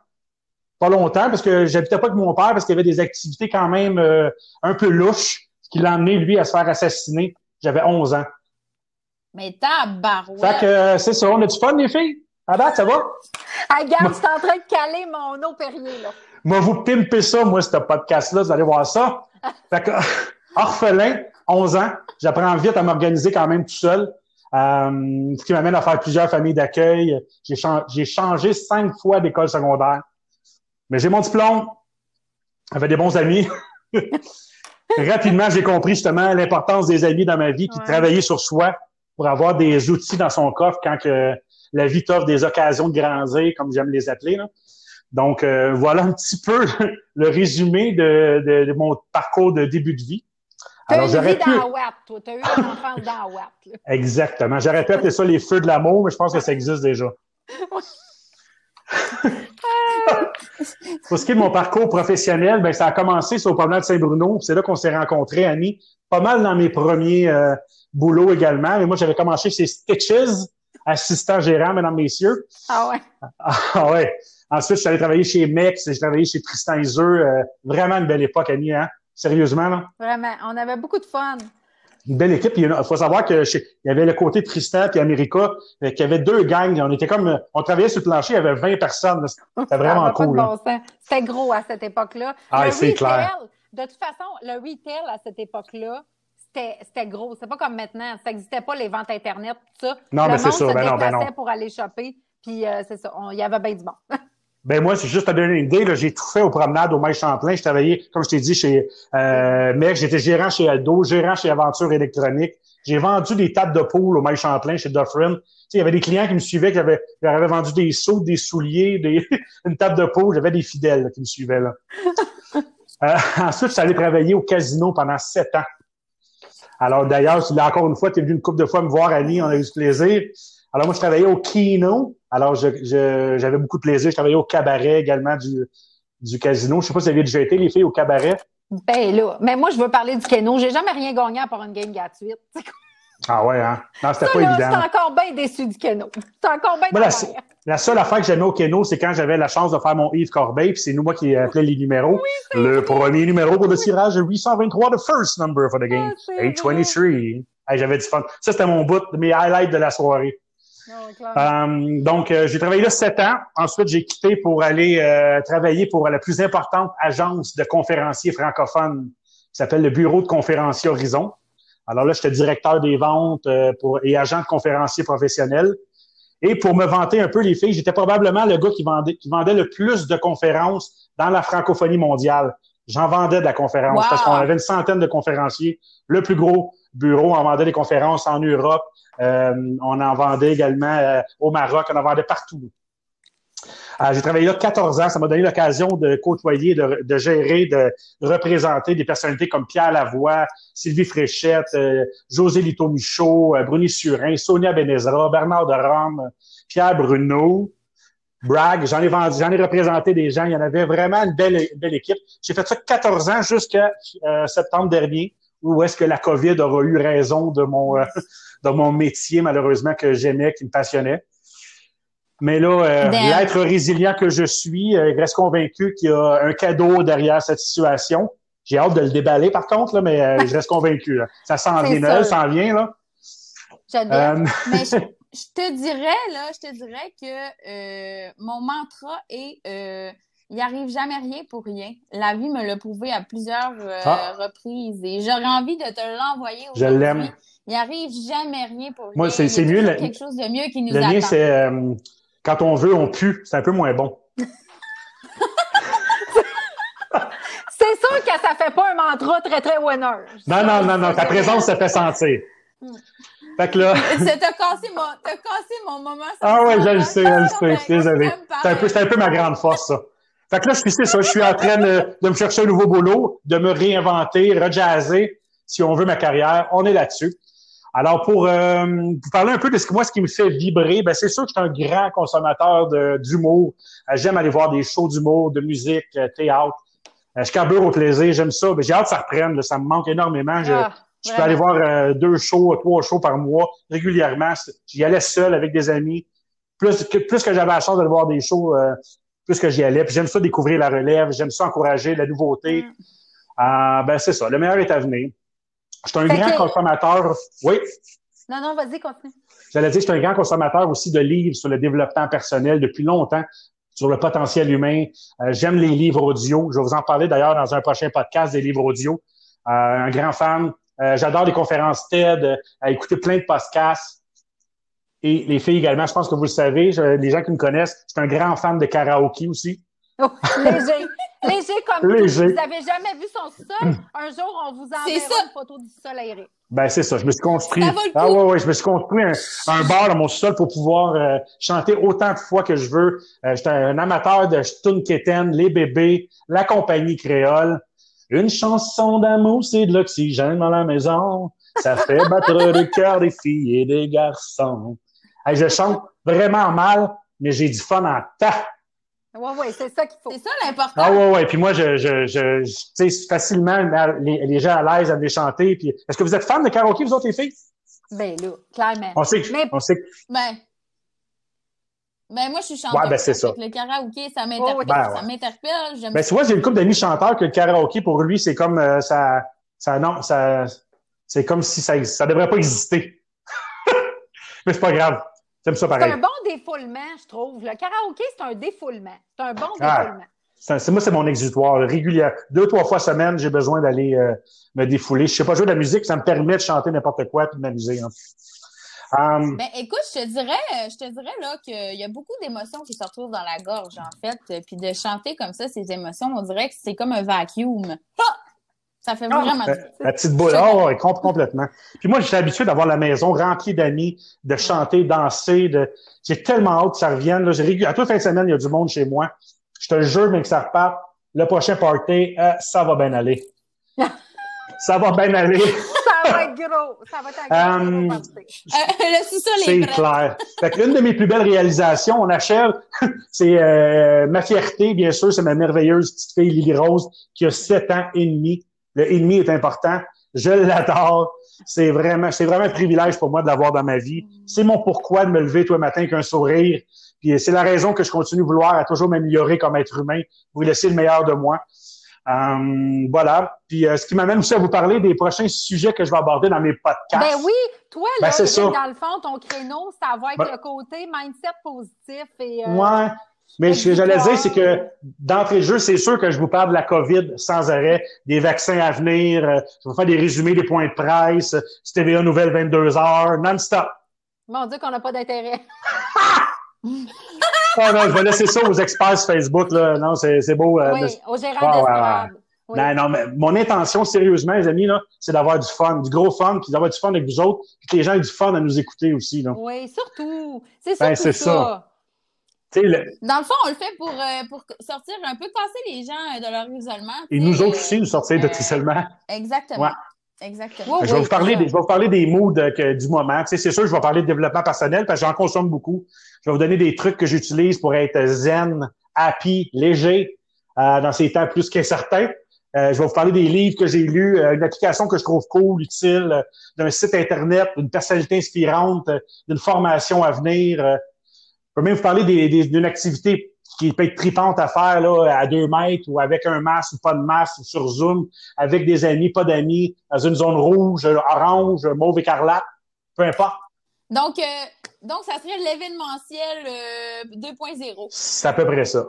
Pas longtemps, parce que j'habitais pas avec mon père, parce qu'il y avait des activités quand même euh, un peu louches, ce qui l'a amené, lui, à se faire assassiner. J'avais 11 ans. Mais tabarouette! Fait que euh, c'est ça. On a du fun, les filles? À date, ça va? Ah, regarde, je suis en train de caler mon eau Perrier, là. Moi, vous pimper ça, moi, ce podcast-là, vous allez voir ça. Fait que, orphelin, 11 ans, j'apprends vite à m'organiser quand même tout seul. Euh, ce qui m'amène à faire plusieurs familles d'accueil. J'ai, chan- j'ai changé cinq fois d'école secondaire. Mais j'ai mon diplôme. J'avais des bons amis. Rapidement, j'ai compris justement l'importance des amis dans ma vie, puis de Ouais. travailler sur soi pour avoir des outils dans son coffre quand que la vie t'offre des occasions de grandir, comme j'aime les appeler. Là. Donc, euh, voilà un petit peu le résumé de, de- de mon parcours de début de vie. T'as eu une vie pu... dans Watt, toi. T'as eu une enfance dans Watt. Exactement. J'aurais pu appeler ça les feux de l'amour, mais je pense que ça existe déjà. Pour ce qui est de mon parcours professionnel, ben, ça a commencé sur le promenade de Saint-Bruno. C'est là qu'on s'est rencontrés, Annie. Pas mal dans mes premiers euh, boulots également. Mais moi, j'avais commencé chez Stitches, assistant gérant, mesdames, messieurs. Ah ouais? Ah ouais. Ensuite, je suis allé travailler chez Mex, j'ai travaillé chez Tristan Iseux. Euh, vraiment une belle époque, Annie, hein? Sérieusement, là? Vraiment. On avait beaucoup de fun une belle équipe. Il faut savoir que il y avait le côté Tristan et America, euh, qu'il y avait deux gangs. On était comme, on travaillait sur le plancher, il y avait 20 personnes. C'était vraiment cool. C'était gros à cette époque-là. Ah, c'est clair. De toute façon, le retail à cette époque-là, c'était gros. C'est pas comme maintenant. Ça n'existait pas les ventes Internet, tout ça. Non, mais c'est ça. Se ben non, ben non. pour aller shopper. Puis euh, c'est ça. Il y avait bien du bon. Ben moi, c'est juste à donner une idée. J'ai tout fait aux promenades au Maïs Champlain. Je travaillais, comme je t'ai dit, chez euh, Mec, j'étais gérant chez Aldo, gérant chez Aventure Électronique. J'ai vendu des tables de poule au Maïs Champlain chez Dufferin. il y avait des clients qui me suivaient, qui avaient, qui avaient vendu des seaux, des souliers, des, une table de poule. J'avais des fidèles qui me suivaient là. euh, ensuite, je suis allé travailler au casino pendant sept ans. Alors d'ailleurs, encore une fois, tu es venu une couple de fois me voir, Annie, on a eu du plaisir. Alors moi, je travaillais au Kino. Alors j'avais beaucoup de plaisir. Je travaillais au cabaret également du, du casino. Je sais pas si vous aviez déjà été, les filles, au cabaret. Ben là, mais moi, je veux parler du Keno. J'ai jamais rien gagné à part une game gratuite. Ah ouais, hein? Non, c'était pas évident. J'étais encore bien déçu du Keno. J'étais encore bien la, la, seule affaire que j'aimais au Keno, c'est quand j'avais la chance de faire mon Yves Corbeil, puis c'est nous, moi, qui appelait les numéros. Oui, le premier numéro pour le tirage 823, the first number for the game. 823. Ah, j'avais du fun. Ça, c'était mon bout, mes highlights de la soirée. Euh, donc, euh, j'ai travaillé là sept ans. Ensuite, j'ai quitté pour aller euh, travailler pour la plus importante agence de conférenciers francophones qui s'appelle le Bureau de conférenciers Horizon. Alors là, j'étais directeur des ventes pour, et agent de conférenciers professionnels. Et pour me vanter un peu les filles, j'étais probablement le gars qui vendait, qui vendait le plus de conférences dans la francophonie mondiale. J'en vendais de la conférence parce qu'on avait une centaine de conférenciers. Le plus gros bureau en vendait des conférences en Europe, euh, on en vendait également euh, au Maroc, on en vendait partout. Euh, j'ai travaillé là 14 ans. Ça m'a donné l'occasion de côtoyer, de, gérer, de représenter des personnalités comme Pierre Lavoie, Sylvie Fréchette, José Lito Michaud, Bruni Surin, Sonia Benezra, Bernard de Rome, Pierre Bruno, Bragg. J'en ai vendu, j'en ai représenté des gens. Il y en avait vraiment une belle, belle équipe. J'ai fait ça 14 ans jusqu'à septembre dernier, où est-ce que la COVID aura eu raison de mon, dans mon métier, malheureusement, que j'aimais, qui me passionnait. Mais là, euh, l'être résilient que je suis, euh, reste convaincu qu'il y a un cadeau derrière cette situation. J'ai hâte de le déballer, par contre, là, mais euh, je reste convaincu. Ça s'en vient, Noël s'en vient, là. J'adore. mais je, te dirais, là, je te dirais que mon mantra est il arrive jamais rien pour rien. La vie me l'a prouvé à plusieurs ah. reprises et j'aurais envie de te l'envoyer aujourd'hui. Je l'aime. Il arrive jamais rien pour Moi, c'est, mieux. quelque chose de mieux qui nous le attend. Le mien, c'est euh, quand on veut, on pue. C'est un peu moins bon. c'est sûr que ça fait pas un mantra très, très winner. Non, non, non, non. Ta présence se fait sentir. Fait que là. T'as cassé, mon, cassé mon moment. Ah ouais, je le sais, je le sais. Je suis désolé. C'est un, peu, un peu ma grande force, ça. Fait que là, je suis ça. Je suis en train de, de, me chercher un nouveau boulot, de me réinventer, rejazzer, si on veut ma carrière. On est là-dessus. Alors, pour euh, vous parler un peu de ce que moi, ce qui me fait vibrer, ben c'est sûr que je suis un grand consommateur d'humour. Euh, j'aime aller voir des shows d'humour, de musique, euh, théâtre. je carbure au plaisir, j'aime ça. Ben, j'ai hâte que ça reprenne. ça me manque énormément. Je, ah, peux aller voir deux shows, trois shows par mois régulièrement. J'y allais seul avec des amis. Plus que, plus que j'avais la chance de voir des shows, plus que j'y allais. Puis j'aime ça découvrir la relève. J'aime ça encourager la nouveauté. Mm. ben c'est ça. Le meilleur est à venir. Je suis un grand consommateur. Oui. Non, non, vas-y, continue. J'allais dire, je suis un grand consommateur aussi de livres sur le développement personnel depuis longtemps, sur le potentiel humain. Euh, j'aime les livres audio. Je vais vous en parler d'ailleurs dans un prochain podcast des livres audio. Euh, un grand fan. Euh, j'adore les conférences TED, écouter plein de podcasts. Et les filles également, je pense que vous le savez, les gens qui me connaissent, je suis un grand fan de karaoké aussi. Oh, léger. Léger comme Léger. Vous n'avez jamais vu son sol? Un jour, on vous enverra une photo du sol aéré. Ben, c'est ça. Je me suis construit. ah ouais, ouais, je me suis construit un, bar dans mon sol pour pouvoir euh, chanter autant de fois que je veux. Euh, J'étais un amateur de Keten, les bébés, la compagnie créole. Une chanson d'amour, c'est de l'oxygène dans la maison. Ça fait battre le cœur des filles et des garçons. Hey, je chante vraiment mal, mais j'ai du fun en tas. Oui, oui, c'est ça qu'il faut. C'est ça l'important. Ah ouais, ouais. Puis moi, je, je, je, je tu sais, facilement, les, les gens à l'aise à les chanter. Puis, est-ce que vous êtes fans de karaoké, vous autres, les filles? Ben là, clairement. On sait que, Mais- on sait que, Ben, ben moi, je suis chanteuse. Ouais, ben, c'est ça. Le karaoké, ça m'interpelle. Oh, oui. Ben, ouais. Ça m'interpelle. Ben, tu vois, j'ai une couple d'amis chanteurs que le karaoké, pour lui, c'est comme, euh, ça, ça, non, ça, c'est comme si ça, ça devrait pas exister. mais c'est pas grave. J'aime ça C'est un bon défoulement, je trouve. Le karaoké, c'est un défoulement. C'est un bon Ah. défoulement. C'est- moi, c'est mon exutoire. là. Régulière. Deux, trois fois semaine, j'ai besoin d'aller euh, me défouler. Je sais pas jouer de la musique, ça me permet de chanter n'importe quoi et de m'amuser. hein. Um, Ben, écoute, je te dirais, euh, je te dirais là qu'il y a beaucoup d'émotions qui se retrouvent dans la gorge, en fait. euh, Puis de chanter comme ça, ces émotions, on dirait que c'est comme un vacuum. Ah! Ça fait Ah! vraiment du la, petite boule. Oh, ouais, com- complètement. Puis moi, j'étais habitué d'avoir la maison remplie d'amis, de chanter, danser. De... J'ai tellement hâte que ça revienne. Là. J'ai À toute fin de semaine, il y a du monde chez moi. Je te jure, mais que ça reparte. Le prochain party, euh, ça va bien aller. ça va bien aller. Ça va être gros. Ça va être un gros, Um. Euh, C'est est prêt. clair. Fait que une de mes plus belles réalisations, on achève, c'est euh, ma fierté, bien sûr, c'est ma merveilleuse petite fille Lily Rose qui a sept ans et demi. Le et demi est important. Je l'adore. C'est vraiment, c'est vraiment un privilège pour moi de l'avoir dans ma vie. C'est mon pourquoi de me lever tous les matins avec un sourire. Puis c'est la raison que je continue de vouloir à toujours m'améliorer comme être humain, vous laisser le meilleur de moi. Euh, voilà. Puis euh, ce qui m'amène aussi à vous parler des prochains sujets que je vais aborder dans mes podcasts. Ben oui, toi, Ben, là, ça. dans le fond, ton créneau, ça va être Ben- le côté mindset positif et. euh, Ouais. Mais ce que j'allais dire, c'est que d'entrée de jeu, c'est sûr que je vous parle de la COVID sans arrêt, des vaccins à venir, euh, je vais faire des résumés des points de presse, TVA Nouvelle 22 heures, non-stop. Mon Dieu, qu'on n'a pas d'intérêt. Ah non, je vais laisser ça aux experts sur Facebook, là. Non, c'est beau. euh, oui, de- au gérant Ouais, ouais, d'estrade. Oui. Non, non, mais mon intention, sérieusement, les amis, là, c'est d'avoir du fun, du gros fun, puis d'avoir du fun avec vous autres, puis que les gens aient du fun à nous écouter aussi, là. Oui, surtout. C'est Ben, ça. Le- Dans le fond, on le fait pour, euh, pour sortir un peu, passer les gens euh, de leur isolement. et nous autres euh, aussi, nous sortir de euh, l'isolement. Exactement. Ouais. Exactement. Je vais vous parler des, je vais vous parler des moods que- du moment. Tu sais, c'est sûr, je vais parler de développement personnel parce que j'en consomme beaucoup. Je vais vous donner des trucs que j'utilise pour être zen, happy, léger euh, dans ces temps plus qu'incertains. Euh, je vais vous parler des livres que j'ai lus, euh, une application que je trouve cool, utile, d'un site internet, d'une personnalité inspirante, d'une formation à venir. Euh. Je peux même vous parler des- des- d'une activité qui peut être tripante à faire là, à deux mètres ou avec un masque ou pas de masque ou sur Zoom, avec des amis, pas d'amis, dans une zone rouge, orange, mauve écarlate, peu importe. Donc, euh, donc, ça serait l'événementiel euh, 2.0. C'est à peu près ça.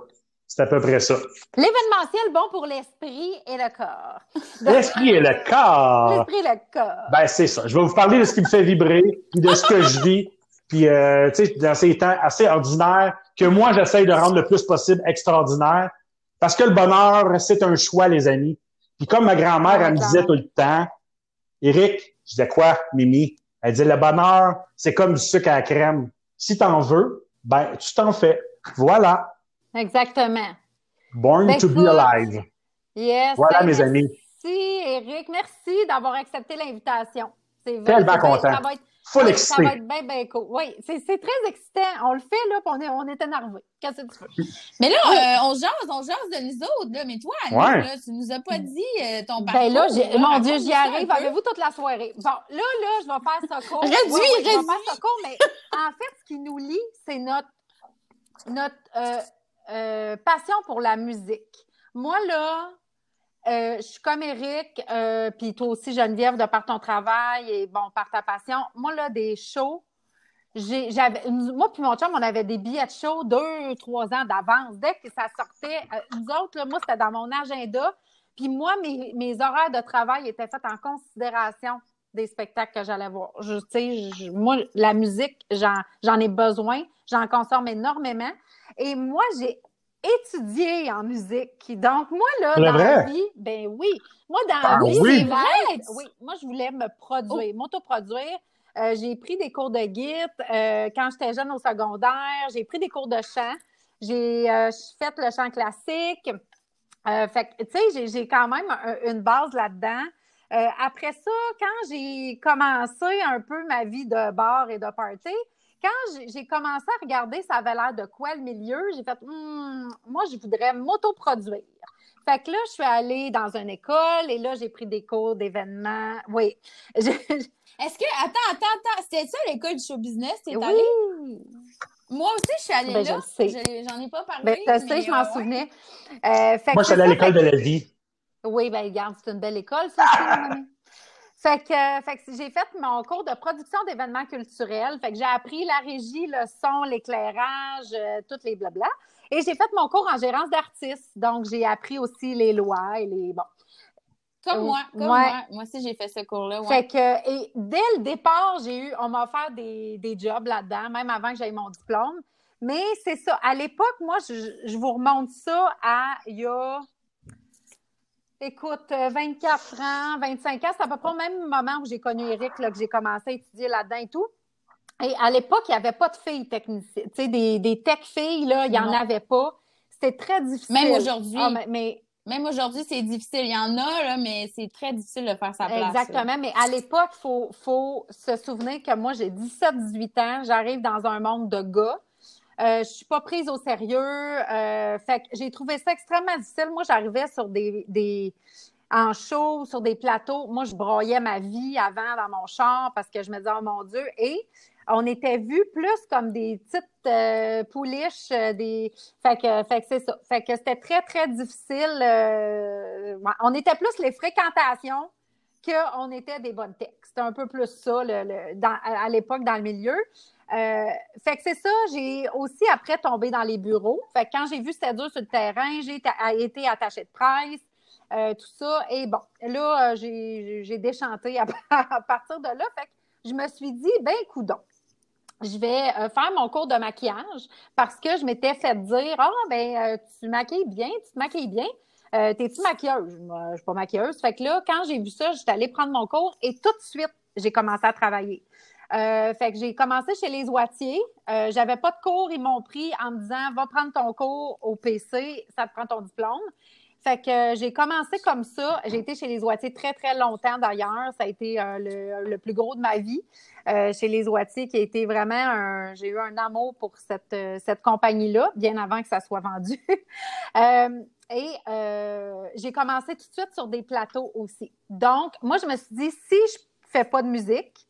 C'est à peu près ça. L'événementiel, bon pour l'esprit et le corps. L'esprit et le corps. L'esprit et le corps. Ben, c'est ça. Je vais vous parler de ce qui me fait vibrer, puis de ce que je vis, puis, euh, tu sais, dans ces temps assez ordinaires, que moi, j'essaye de rendre le plus possible extraordinaire. Parce que le bonheur, c'est un choix, les amis. Puis comme ma grand-mère, elle me disait tout le temps, Eric, je disais quoi, Mimi? Elle disait, le bonheur, c'est comme du sucre à la crème. Si t'en veux, ben, tu t'en fais. Voilà. Exactement. Born Ben, to be alive. Yes. Voilà, Ben, mes amis. Merci, Eric. Merci d'avoir accepté l'invitation. C'est Tellement content. Ça va être, Full excité. Ça va être bien, bien cool. Oui, c'est c'est très excitant. On le fait, là, puis on est, on est énervé. Qu'est-ce que tu veux? Mais là, euh, on jase, on jase de nous autres, là. Mais toi, Annie, Ouais. là, tu nous as pas dit euh, ton parcours. Ben là, j'ai- mon Dieu, j'y arrive. Avez-vous toute la soirée? Bon, là, là, je vais faire ça court. Réduis, Oui, oui, Je vais réduis. faire ça court, mais en fait, ce qui nous lie, c'est notre, notre euh, euh, passion pour la musique. Moi, là, euh, je suis comme Eric, euh, puis toi aussi, Geneviève, de par ton travail et bon, par ta passion. Moi, là, des shows, j'avais, moi puis mon chum, on avait des billets de show deux, trois ans d'avance. Dès que ça sortait, euh, nous autres, là, moi, c'était dans mon agenda. Puis moi, mes, horaires de travail étaient faits en considération des spectacles que j'allais voir. Je, je- moi, la musique, j'en, j'en ai besoin, j'en consomme énormément. Et moi, j'ai étudié en musique. Donc, moi, là, dans la vrai? vie, ben oui. Moi, dans Ah la vie, oui? c'est vrai? Oui, moi, je voulais me produire, m'autoproduire. Euh, j'ai pris des cours de guide euh, quand j'étais jeune au secondaire. J'ai pris des cours de chant. J'ai euh, fait le chant classique. Euh, fait que, tu sais, j'ai quand même une base là-dedans. Euh, après ça, quand j'ai commencé un peu ma vie de bar et de party, quand j'ai commencé à regarder ça avait l'air de quoi le milieu, j'ai fait hmm, moi, je voudrais m'autoproduire. Fait que là, je suis allée dans une école et là, j'ai pris des cours d'événements. Oui. Est-ce que. Attends, attends, attends. C'était ça l'école du show business? T'es oui. Moi aussi, je suis allée ben, là. J'en ai pas parlé. Ben, tu sais, je m'en souvenais. Euh, Moi, je suis allée à l'école de la vie. Oui, ben regarde, c'est une belle école, ça. Fait que, fait que j'ai fait mon cours de production d'événements culturels. Fait que j'ai appris la régie, le son, l'éclairage, euh, toutes les blabla. Et j'ai fait mon cours en gérance d'artistes. Donc, j'ai appris aussi les lois et les. Bon. Comme moi, comme moi. Moi aussi, j'ai fait ce cours-là. Fait que, et dès le départ, j'ai eu, on m'a offert des, des jobs là-dedans, même avant que j'aie mon diplôme. Mais c'est ça. À l'époque, moi, je, je, vous remonte ça à il y a Écoute, 24 euh, ans, 25 ans, c'est à peu près au même moment où j'ai connu Eric, là, que j'ai commencé à étudier là-dedans et tout. Et à l'époque, il n'y avait pas de filles techniciennes. Tu sais, des, des tech-filles, là, il n'y en avait pas. C'était très difficile. Même aujourd'hui. Ah, mais, Même aujourd'hui, c'est difficile. Il y en a, là, mais c'est très difficile de faire sa place. Exactement. Mais à l'époque, il faut, faut se souvenir que moi, j'ai 17-18 ans. J'arrive dans un monde de gars. Euh, je suis pas prise au sérieux. Euh, fait j'ai trouvé ça extrêmement difficile. Moi, j'arrivais sur des, en show, sur des plateaux. Moi, je broyais ma vie avant dans mon char parce que je me disais, oh mon Dieu. Et on était vus plus comme des petites euh, pouliches, euh, des. Fait que, c'est ça. Fait que c'était très, très difficile. On était plus les fréquentations qu'on était des bonnes textes. C'était un peu plus ça à l'époque dans le milieu. Euh, fait que c'est ça, j'ai aussi après tombé dans les bureaux. Fait que quand j'ai vu c'était dur sur le terrain, j'ai été attachée de presse, euh, tout ça. Et bon, là, euh, j'ai déchanté à, partir de là. Fait que je me suis dit, ben, coudon. Je vais faire mon cours de maquillage parce que je m'étais fait dire Ah, ben, tu maquilles bien, tu te maquilles bien. T'es-tu maquilleuse? je suis pas maquilleuse. Fait que là, quand j'ai vu ça, j'étais allée prendre mon cours et tout de suite, j'ai commencé à travailler. Euh, fait que j'ai commencé chez les oitiers. Euh, j'avais pas de cours, ils m'ont pris en me disant va prendre ton cours au PC, ça te prend ton diplôme. Fait que j'ai commencé comme ça. J'ai été chez les oitiers très, très longtemps d'ailleurs. Ça a été euh, le, plus gros de ma vie chez les oitiers, qui a été vraiment un. J'ai eu un amour pour cette, cette compagnie-là, bien avant que ça soit vendu. et j'ai commencé tout de suite sur des plateaux aussi. Donc, moi, je me suis dit, si je fais pas de musique,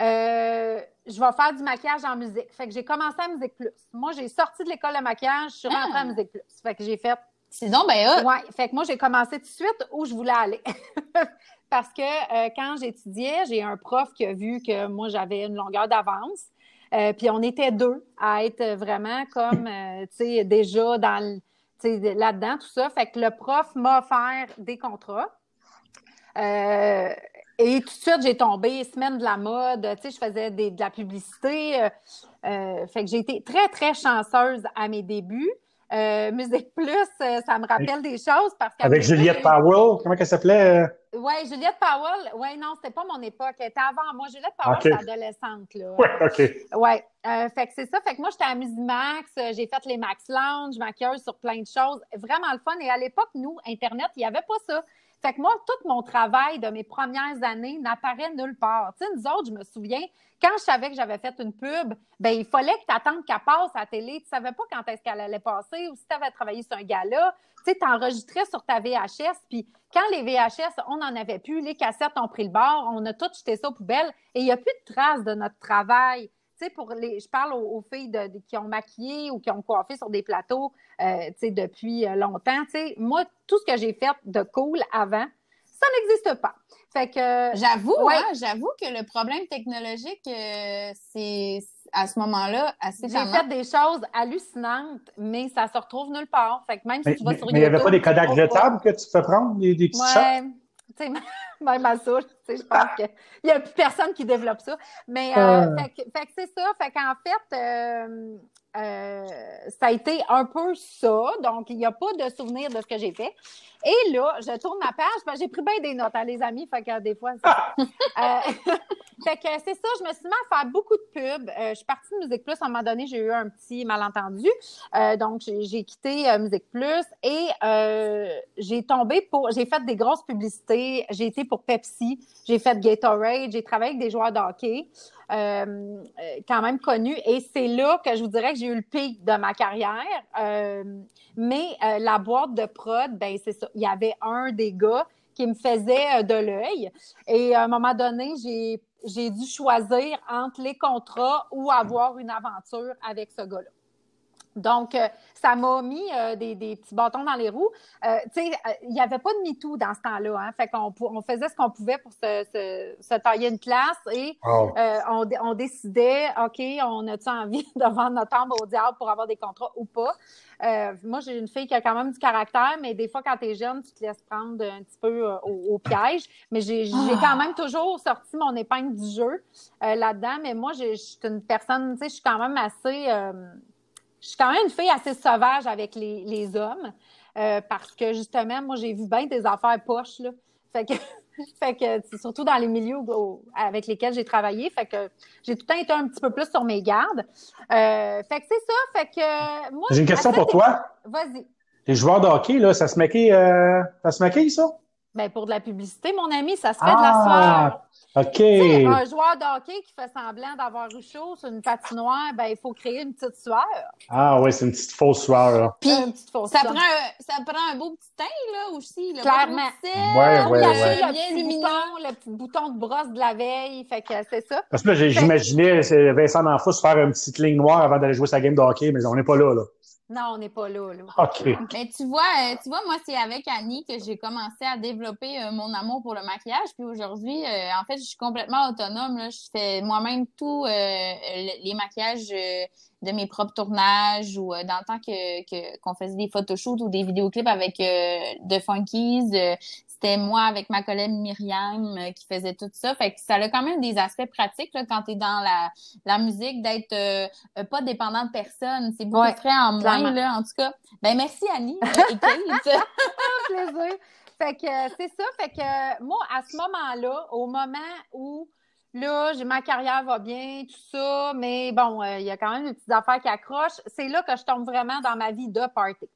euh, je vais faire du maquillage en musique. Fait que j'ai commencé à Musique Plus. Moi, j'ai sorti de l'école de maquillage, je suis rentrée à ah! Musique Plus. Fait que j'ai fait. Sinon, ben, Ouais. Fait que moi, j'ai commencé tout de suite où je voulais aller. Parce que euh, quand j'étudiais, j'ai un prof qui a vu que moi, j'avais une longueur d'avance. Euh, puis on était deux à être vraiment comme, tu sais, déjà dans là-dedans, tout ça. Fait que le prof m'a offert des contrats. Euh, et tout de suite, j'ai tombé semaine de la mode. Tu sais, je faisais de la publicité. Euh, euh, fait que j'ai été très, très chanceuse à mes débuts. Euh, Musique Plus, ça me rappelle des choses parce Avec Juliette Powell, comment elle s'appelait? Oui, Juliette Powell. Oui, non, c'était pas mon époque. Elle était avant moi. Juliette Powell, c'est adolescente. Là. Oui, OK. Oui. fait que c'est ça. Fait que moi, j'étais à Musimax. J'ai fait les Max Lounge, maquilleuse sur plein de choses. Vraiment le fun. Et à l'époque, nous, Internet, il n'y avait pas ça. Fait que moi, tout mon travail de mes premières années n'apparaît nulle part. Tu sais, nous autres, je me souviens, quand je savais que j'avais fait une pub, ben il fallait que tu attendes qu'elle passe à la télé. Tu savais pas quand est-ce qu'elle allait passer ou si tu avais travaillé sur un gala. Tu sais, enregistrais sur ta VHS. Puis quand les VHS, on n'en avait plus, les cassettes ont pris le bord, on a tout jeté ça aux poubelles et il n'y a plus de traces de notre travail pour les, je parle aux, filles qui ont maquillé ou qui ont coiffé sur des plateaux, euh, depuis euh, longtemps. moi, tout ce que j'ai fait de cool avant, ça n'existe pas. Fait que j'avoue, hein, j'avoue que le problème technologique, euh, c'est à ce moment-là assez J'ai fait des choses hallucinantes, mais ça se retrouve nulle part. Fait que même si tu vas sur mais il n'y avait pas des Kodak jetables que tu fais prendre, des, des petits ouais même à ça, je pense qu'il n'y a plus personne qui développe ça. Mais euh, euh. fait, que c'est ça. Fait qu'en fait, euh, euh, ça a été un peu ça. Donc, il n'y a pas de souvenir de ce que j'ai fait. Et là, je tourne ma page. j'ai pris bien des notes, hein, les amis. Fait que des fois, c'est euh, fait que c'est ça. Je me suis mis à faire beaucoup de pubs. Euh, je suis partie de Musique Plus. À un moment donné, j'ai eu un petit malentendu. donc, j'ai quitté Musique Plus et j'ai tombé pour. J'ai fait des grosses publicités. J'ai été pour Pepsi. J'ai fait Gatorade. J'ai travaillé avec des joueurs de hockey. Euh, quand même connu. Et c'est là que je vous dirais que j'ai eu le pic de ma carrière. Euh, mais euh, la boîte de prod, ben c'est ça. Il y avait un des gars qui me faisait de l'œil. Et à un moment donné, j'ai, j'ai dû choisir entre les contrats ou avoir une aventure avec ce gars-là. Donc, euh, ça m'a mis euh, des, petits bâtons dans les roues. Euh, tu sais, il n'y avait pas de MeToo dans ce temps-là. Hein, fait qu'on on faisait ce qu'on pouvait pour se, tailler une place et oh. on, décidait, OK, on a-tu envie de vendre notre âme au diable pour avoir des contrats ou pas? moi, j'ai une fille qui a quand même du caractère, mais des fois, quand tu es jeune, tu te laisses prendre un petit peu au, piège. Mais j'ai quand ah. même toujours sorti mon épingle du jeu là-dedans. Mais moi, je suis une personne, tu sais, je suis quand même assez je suis quand même une fille assez sauvage avec les, les hommes euh, parce que justement, moi, j'ai vu bien des affaires poches, là. Fait que, fait que surtout dans les milieux avec lesquels j'ai travaillé, fait que j'ai tout le temps été un petit peu plus sur mes gardes. Euh, fait que c'est ça, fait que moi. J'ai une question pour toi. Vas-y. Les joueurs de hockey, là, ça se maquille, euh, ça se maquille, ça? Ben, pour de la publicité, mon ami, ça se fait de la ah, soirée. OK. un joueur de hockey qui fait semblant d'avoir eu chaud sur une patinoire, ben, il faut créer une petite sueur. Ah oui, c'est une petite fausse sueur. Puis, une petite fausse ça, prend un, ça prend un beau petit teint, là, aussi. Clairement. Oui, oui, oui. Le, petit bouton, le petit bouton de brosse de la veille, fait que c'est ça. Parce que là, j'imaginais Vincent D'Anfous faire une petite ligne noire avant d'aller jouer sa game de hockey, mais on n'est pas là, là. Non, on n'est pas là, OK. Mais tu vois, euh, tu vois, moi, c'est avec Annie que j'ai commencé à développer euh, mon amour pour le maquillage. Puis aujourd'hui, euh, en fait, je suis complètement autonome. Là. Je fais moi-même tout les maquillages de mes propres tournages ou dans le temps que qu'on faisait des photoshoots ou des vidéoclips avec de Funkies c'était moi avec ma collègue Myriam euh, qui faisait tout ça. Fait que ça a quand même des aspects pratiques là, quand tu es dans la, la musique, d'être euh, euh, pas dépendant de personne. C'est beaucoup très en moins, là, en tout cas. Ben merci Annie et Kate. plaisir. Fait que c'est ça. Fait que moi, à ce moment-là, au moment où là, j'ai ma carrière va bien, tout ça, mais bon, il y a quand même des petites affaires qui accrochent. C'est là que je tombe vraiment dans ma vie de party.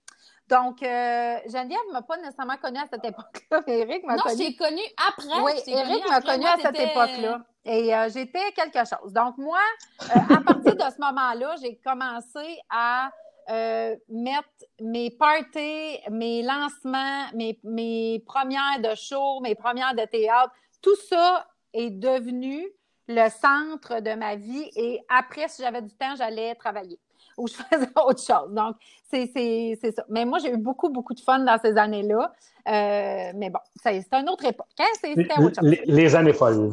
Donc, euh, Geneviève ne m'a pas nécessairement connue à cette époque-là, mais Eric m'a connue. Non, j'ai connue après. Oui, Eric m'a connue à cette époque-là. Et euh, j'étais quelque chose. Donc, moi, euh, à partir de ce moment-là, j'ai commencé à euh, mettre mes parties, mes lancements, mes, mes premières de show, mes premières de théâtre, tout ça est devenu le centre de ma vie. Et après, si j'avais du temps, j'allais travailler ou je faisais autre chose. Donc, c'est ça. Mais moi, j'ai eu beaucoup, beaucoup de fun dans ces années-là. Euh, mais bon, c'est une autre époque. Hein? C'était autre chose. Les, années folles.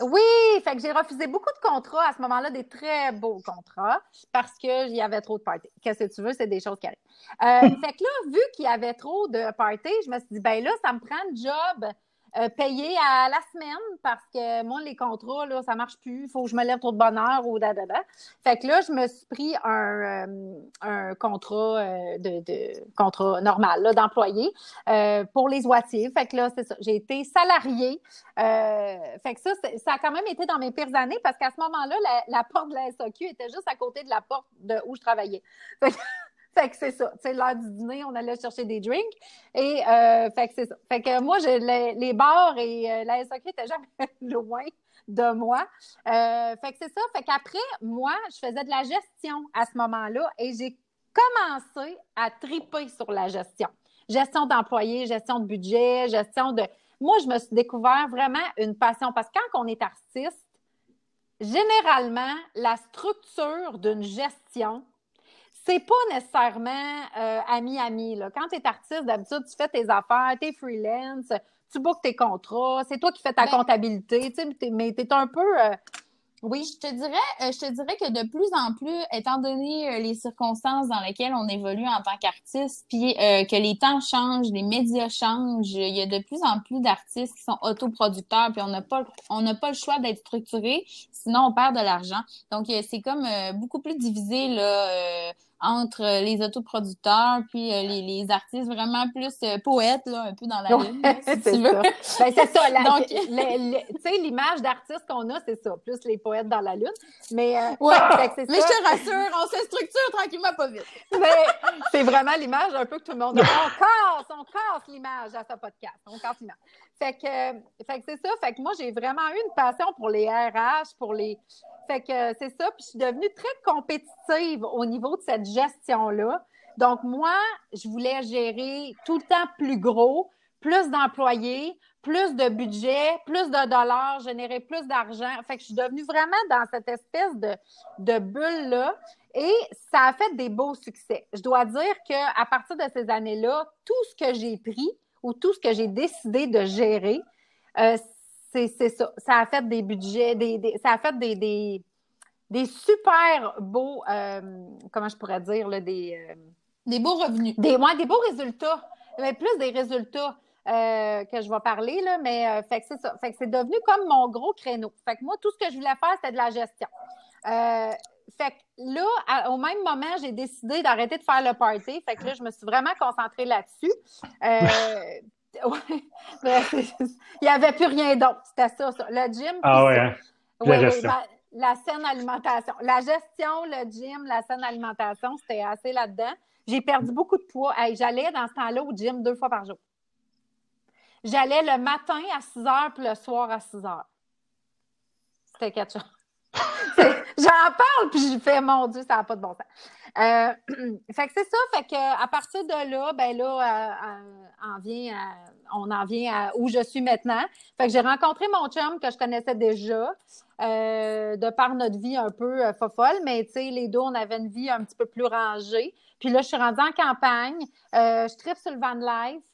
Oui, fait que j'ai refusé beaucoup de contrats à ce moment-là, des très beaux contrats, parce qu'il y avait trop de parties. Qu'est-ce que tu veux, c'est des choses qui arrivent. Euh, fait que là, vu qu'il y avait trop de parties, je me suis dit, ben là, ça me prend un job euh, payé à la semaine parce que moi, les contrats, là, ça marche plus. Il faut que je me lève trop de bonne heure ou da, da, da. Fait que là, je me suis pris un, euh, un contrat euh, de, de, contrat normal d'employé pour les oitiers. Fait que là, c'est ça. J'ai été salariée. fait que ça, ça a quand même été dans mes pires années parce qu'à ce moment-là, la, porte de la SAQ était juste à côté de la porte de où je travaillais. Fait que, fait que c'est ça. Sais, l'heure du dîner, on allait chercher des drinks. Et euh, fait que c'est ça. Fait que moi, les, bars et euh, la SOC étaient jamais loin de moi. Euh, fait que c'est ça. Fait qu'après, moi, je faisais de la gestion à ce moment-là et j'ai commencé à triper sur la gestion. Gestion d'employés, gestion de budget, gestion de. Moi, je me suis découvert vraiment une passion parce que quand on est artiste, généralement, la structure d'une gestion, c'est pas nécessairement euh, ami-ami. Quand tu es artiste, d'habitude, tu fais tes affaires, tu es freelance, tu bookes tes contrats, c'est toi qui fais ta ben comptabilité, mais tu es un peu. Euh, Oui, je te dirais, euh, je te dirais que de plus en plus, étant donné euh, les circonstances dans lesquelles on évolue en tant qu'artiste, puis euh, que les temps changent, les médias changent, il y a de plus en plus d'artistes qui sont autoproducteurs, puis on n'a pas, on n'a pas le choix d'être structuré, sinon on perd de l'argent. Donc c'est comme beaucoup plus divisé là entre les autoproducteurs puis euh, les, les, artistes vraiment plus euh, poètes, là, un peu dans la lune, si tu veux. Ben, c'est ça. Donc, tu sais, l'image d'artiste qu'on a, c'est ça, plus les poètes dans la lune. Mais, euh, ouais, mais je te rassure, on se structure tranquillement pas vite. mais c'est vraiment l'image un peu que tout le monde a. On casse, on casse l'image à ce podcast. On casse l'image. Fait que, fait que c'est ça. Fait que moi, j'ai vraiment eu une passion pour les RH, pour les, fait que c'est ça. Puis je suis devenue très compétitive au niveau de cette gestion-là. Donc, moi, je voulais gérer tout le temps plus gros, plus d'employés, plus de budget, plus de dollars, générer plus d'argent. Fait que je suis devenue vraiment dans cette espèce de, de bulle-là. Et ça a fait des beaux succès. Je dois dire qu'à partir de ces années-là, tout ce que j'ai pris ou tout ce que j'ai décidé de gérer, euh, c'est ça. Ça a fait des budgets, des, ça a fait des, des, des super beaux, euh, comment je pourrais dire, là, des. Euh, des beaux revenus. Des, ouais, des beaux résultats. Mais plus des résultats euh, que je vais parler, là, mais fait que c'est ça. Fait que c'est devenu comme mon gros créneau. Fait que moi, tout ce que je voulais faire, c'était de la gestion. fait que là, au même moment, j'ai décidé d'arrêter de faire le party. Fait que là, je me suis vraiment concentrée là-dessus. Ouais. il n'y avait plus rien d'autre. C'était ça, ça, Le gym. Ah ouais. Hein. La, gestion. la, saine alimentation. La gestion, le gym, la saine alimentation, c'était assez là-dedans. J'ai perdu beaucoup de poids. J'allais dans ce temps-là au gym deux fois par jour. J'allais le matin à 6 heures puis le soir à 6 heures. C'était quelque chose. J'en parle, puis je fais, mon Dieu, ça n'a pas de bon sens. Euh, fait que c'est ça, fait que à partir de là, ben là, euh, euh, on, vient on en vient à où je suis maintenant. Fait que j'ai rencontré mon chum que je connaissais déjà, de par notre vie un peu fofolle, mais tu sais, les deux, on avait une vie un petit peu plus rangée. Puis là, je suis rendue en campagne, je tripe sur le van life.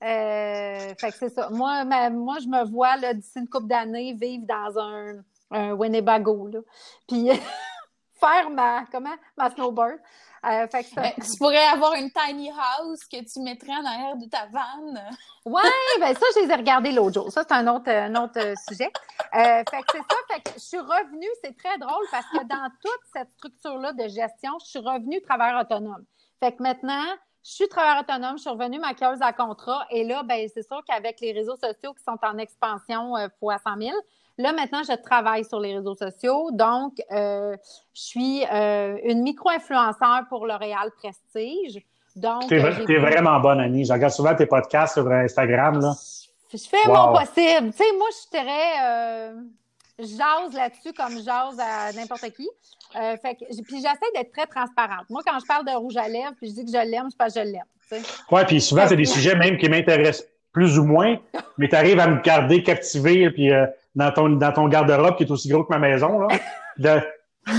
fait que c'est ça. Moi, moi, je me vois d'ici une couple d'années vivre dans un un Winnebago, là. Puis faire ma, comment, ma snowboard. Euh, fait que ben, tu pourrais avoir une tiny house que tu mettrais en arrière de ta vanne. Oui, ben ça, je les ai regardés l'autre jour. Ça, c'est un autre, un autre euh, sujet. Euh, fait que c'est ça. Fait que je suis revenue, c'est très drôle parce que dans toute cette structure-là de gestion, je suis revenue travailleur autonome. Fait que maintenant, je suis travailleur autonome, je suis revenue maquilleuse à contrat. Et là, ben, c'est sûr qu'avec les réseaux sociaux qui sont en expansion euh, fois 100 000, Là, maintenant, je travaille sur les réseaux sociaux. Donc, euh, je suis euh, une micro-influenceur pour L'Oréal Prestige. Donc, tu es, euh, vraiment bonne, Annie. Je regarde souvent tes podcasts sur Instagram. Là. Je fais mon possible. Tu sais, moi, je dirais, jase là-dessus comme jase à n'importe qui. fait que, puis j'essaie d'être très transparente. Moi, quand je parle de rouge à lèvres, puis je dis que je l'aime, c'est parce que je l'aime. Oui, puis souvent, c'est des sujets même qui m'intéressent plus ou moins, mais tu arrives à me garder captivé, puis dans ton, dans ton garde-robe qui est aussi gros que ma maison, là. De... tu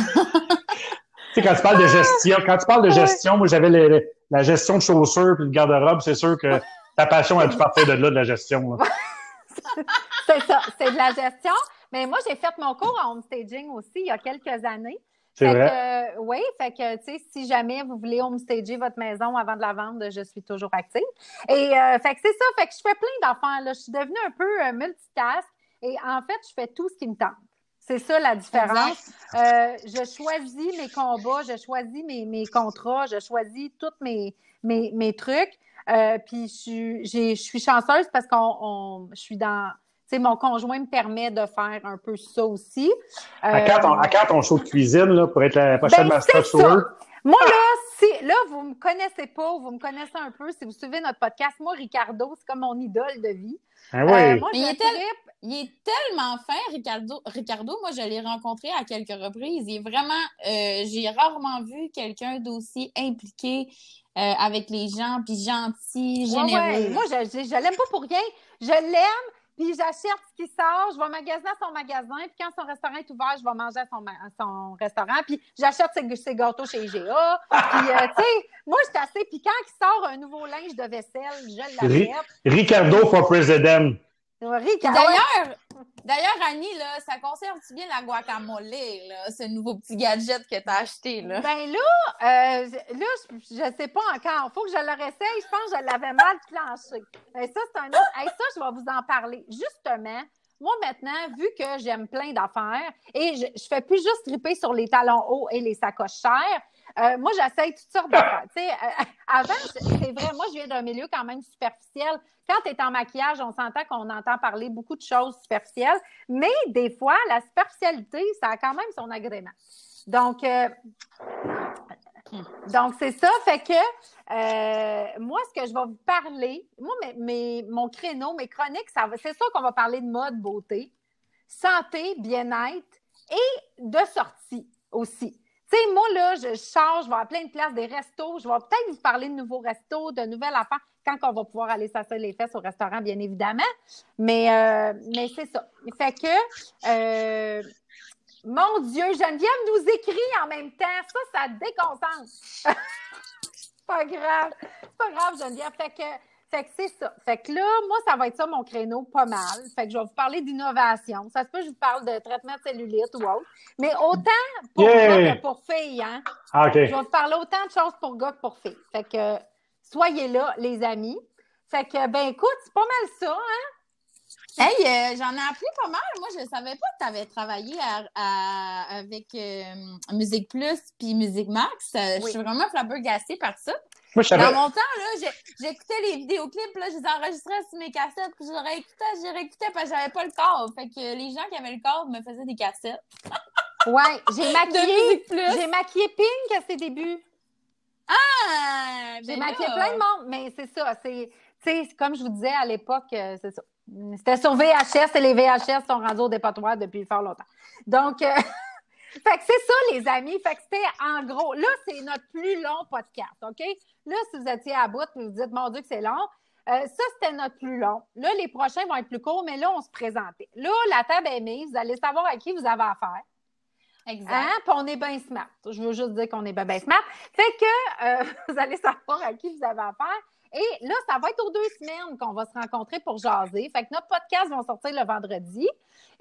sais, quand tu parles de gestion, quand tu parles de gestion, moi, j'avais la gestion de chaussures puis le garde-robe, c'est sûr que ta passion a dû partir de là, de la gestion, c'est ça, c'est de la gestion. Mais moi, j'ai fait mon cours en homestaging aussi il y a quelques années. C'est vrai. oui, fait que, tu sais, si jamais vous voulez homestager votre maison avant de la vendre, je suis toujours active. Et, euh, fait que c'est ça, fait que je fais plein d'affaires, là. Je suis devenue un peu euh, multitask. Et en fait, je fais tout ce qui me tente. C'est ça la différence. Euh, je choisis mes combats, je choisis mes, mes contrats, je choisis tous mes, mes, mes trucs. Euh, puis je, je suis chanceuse parce qu'on je suis dans. Tu sais, mon conjoint me permet de faire un peu ça aussi. à, quand ton, à quand ton show de cuisine là, pour être la prochaine ben, Master Moi, là, si, là, vous me connaissez pas, vous me connaissez un peu, si vous suivez notre podcast, moi, Ricardo, c'est comme mon idole de vie. Ah oui. Euh, moi, il, est il, est tellement fin, Ricardo. Ricardo, moi, je l'ai rencontré à quelques reprises. Il est vraiment. Euh, j'ai rarement vu quelqu'un d'aussi impliqué euh, avec les gens, puis gentil, généreux. Moi, je, je, je l'aime pas pour rien. Je l'aime, puis j'achète ce qui sort, je vais magasiner à son magasin, puis quand son restaurant est ouvert, je vais manger à son, son restaurant, puis j'achète ses, gâteaux chez IGA. Puis, euh, tu sais, moi, je suis assez... Puis quand il sort un nouveau linge de vaisselle, je l'achète. Ricardo for president. D'ailleurs, D'ailleurs, Annie, là, ça conserve-tu bien la guacamole, là, ce nouveau petit gadget que tu as acheté, là? Ben là, euh, là, je, je sais pas encore. Faut que je le réessaye. Je pense que je l'avais mal planché. Et ça, c'est un autre. Hey, ça, je vais vous en parler. Justement, moi, maintenant, vu que j'aime plein d'affaires et je, je fais plus juste triper sur les talons hauts et les sacoches chères, euh, moi, j'essaye toutes sortes d'affaires. Euh, avant, c'est vrai, moi, je viens d'un milieu quand même superficiel. Quand tu es en maquillage, on s'entend qu'on entend parler beaucoup de choses superficielles, mais des fois, la superficialité, ça a quand même son agrément. Donc, euh, donc c'est ça. Fait que euh, moi, ce que je vais vous parler, moi, mon créneau, mes chroniques, ça c'est sûr qu'on va parler de mode, beauté, santé, bien-être et de sortie aussi. Tu sais, moi, là, je charge, je vais à plein de places, des restos. Je vais peut-être vous parler de nouveaux restos, de nouvelles affaires, quand on va pouvoir aller s'asseoir les fesses au restaurant, bien évidemment. Mais, euh, mais c'est ça. Fait que, euh, mon Dieu, Geneviève nous écrit en même temps. Ça, ça déconcentre. pas grave. C'est pas grave, Geneviève. Fait que, fait que c'est ça. Fait que là, moi, ça va être ça mon créneau pas mal. Fait que je vais vous parler d'innovation. Ça se peut que je vous parle de traitement de cellulite ou autre. Mais autant pour Yeah! gars que pour filles, hein. Ah, OK. Je vais vous parler autant de choses pour gars que pour filles. Fait que soyez là, les amis. Fait que, ben écoute, c'est pas mal ça, hein? Hey, euh, j'en ai appris pas mal. Moi, je savais pas que tu avais travaillé à- à- avec euh, Musique Plus puis Musique Max. Euh, Je suis vraiment flabbergastée par ça. Moi, je savais. Dans mon temps, là, j'ai- j'écoutais les vidéoclips, là, je les enregistrais sur mes cassettes, puis je les réécoutais, je les réécoutais parce que j'avais pas le corps. Fait que les gens qui avaient le corps me faisaient des cassettes. Ouais, j'ai maquillé. J'ai maquillé Pink à ses débuts. Ah! J'ai ben maquillé là. plein de monde, mais c'est ça. C'est, tu sais, comme je vous disais à l'époque, euh, c'est ça. C'était sur VHS et les VHS sont rendus au dépotoir depuis fort longtemps. Donc, euh, fait que c'est ça, les amis. Fait que c'était en gros. Là, c'est notre plus long podcast, OK? Là, si vous étiez à bout vous dites, mon Dieu, que c'est long. euh, ça, c'était notre plus long. Là, les prochains vont être plus courts, mais là, on se présentait. Là, la table est mise. Vous allez savoir à qui vous avez affaire. Exact. Hein? Puis on est bien smart. Je veux juste dire qu'on est bien, bien smart. Fait que euh, vous allez savoir à qui vous avez affaire. Et là, ça va être aux deux semaines qu'on va se rencontrer pour jaser. Fait que notre podcast va sortir le vendredi.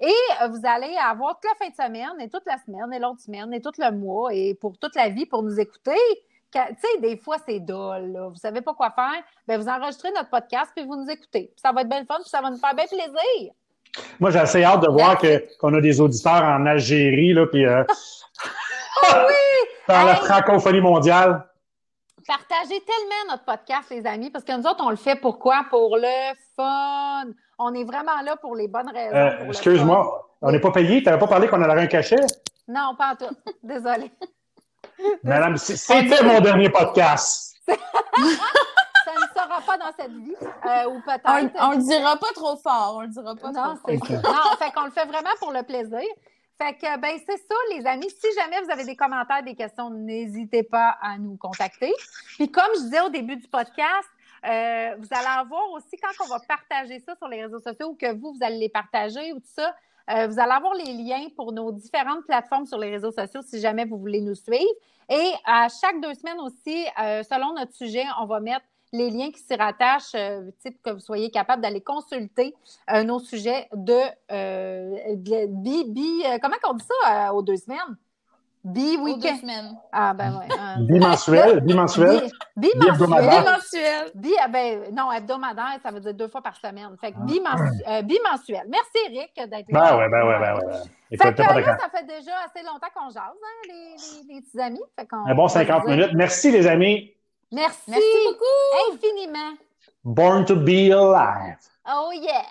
Et euh, vous allez avoir toute la fin de semaine et toute la semaine et l'autre semaine et tout le mois et pour toute la vie pour nous écouter. Tu sais, des fois, c'est dole, là. Vous savez pas quoi faire. Ben, vous enregistrez notre podcast puis vous nous écoutez. Puis ça va être bien fun puis ça va nous faire bien plaisir. Moi, j'ai assez hâte de voir que, qu'on a des auditeurs en Algérie, là, puis euh, dans la francophonie mondiale. Partagez tellement notre podcast, les amis, parce que nous autres, on le fait pourquoi? Pour le fun. On est vraiment là pour les bonnes raisons. Euh, excuse-moi, on n'est pas payé? Tu n'avais pas parlé qu'on allait un cachet? Non, pas en tout. Désolée. Madame, c'était mon dernier podcast. Ça ne sera pas dans cette vie. Euh, ou On, peut-être. on le dira pas trop fort. On le dira pas Non, trop c'est fort. ça. Non, fait qu'on le fait vraiment pour le plaisir. Fait que, ben, c'est ça, les amis. Si jamais vous avez des commentaires, des questions, n'hésitez pas à nous contacter. Puis, comme je disais au début du podcast, euh, vous allez avoir aussi, quand on va partager ça sur les réseaux sociaux ou que vous, vous allez les partager ou tout ça, euh, vous allez avoir les liens pour nos différentes plateformes sur les réseaux sociaux si jamais vous voulez nous suivre. Et à chaque deux semaines aussi, euh, selon notre sujet, on va mettre les liens qui s'y rattachent, euh, type que vous soyez capable d'aller consulter euh, nos sujets de, euh, de- bi, bi- comment on dit ça aux deux semaines? Bi Aux week-end. deux semaines. Ah ben ouais. euh, Bimensuel, bimensuel. bimensuel. Mensuel. Bi, ah ben, non, hebdomadaire, ça veut dire deux fois par semaine. Fait que bimensu- euh, bimensuel. Merci, Eric, d'être là. Ben ouais, ben ouais, ben ouais. ben. Fait que là, quand. ça fait déjà assez longtemps qu'on jase, hein, les, les, les petits amis. Fait qu'on- Un bon 50 on va minutes. Merci, les amis. Merci, Merci beaucoup. infiniment. Born to be alive. Oh yeah!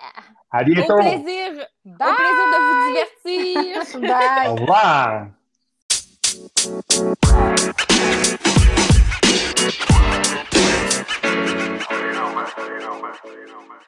À Au bientôt. plaisir. Bye! Au plaisir de vous divertir. Bye! Au revoir. You know, man. You man.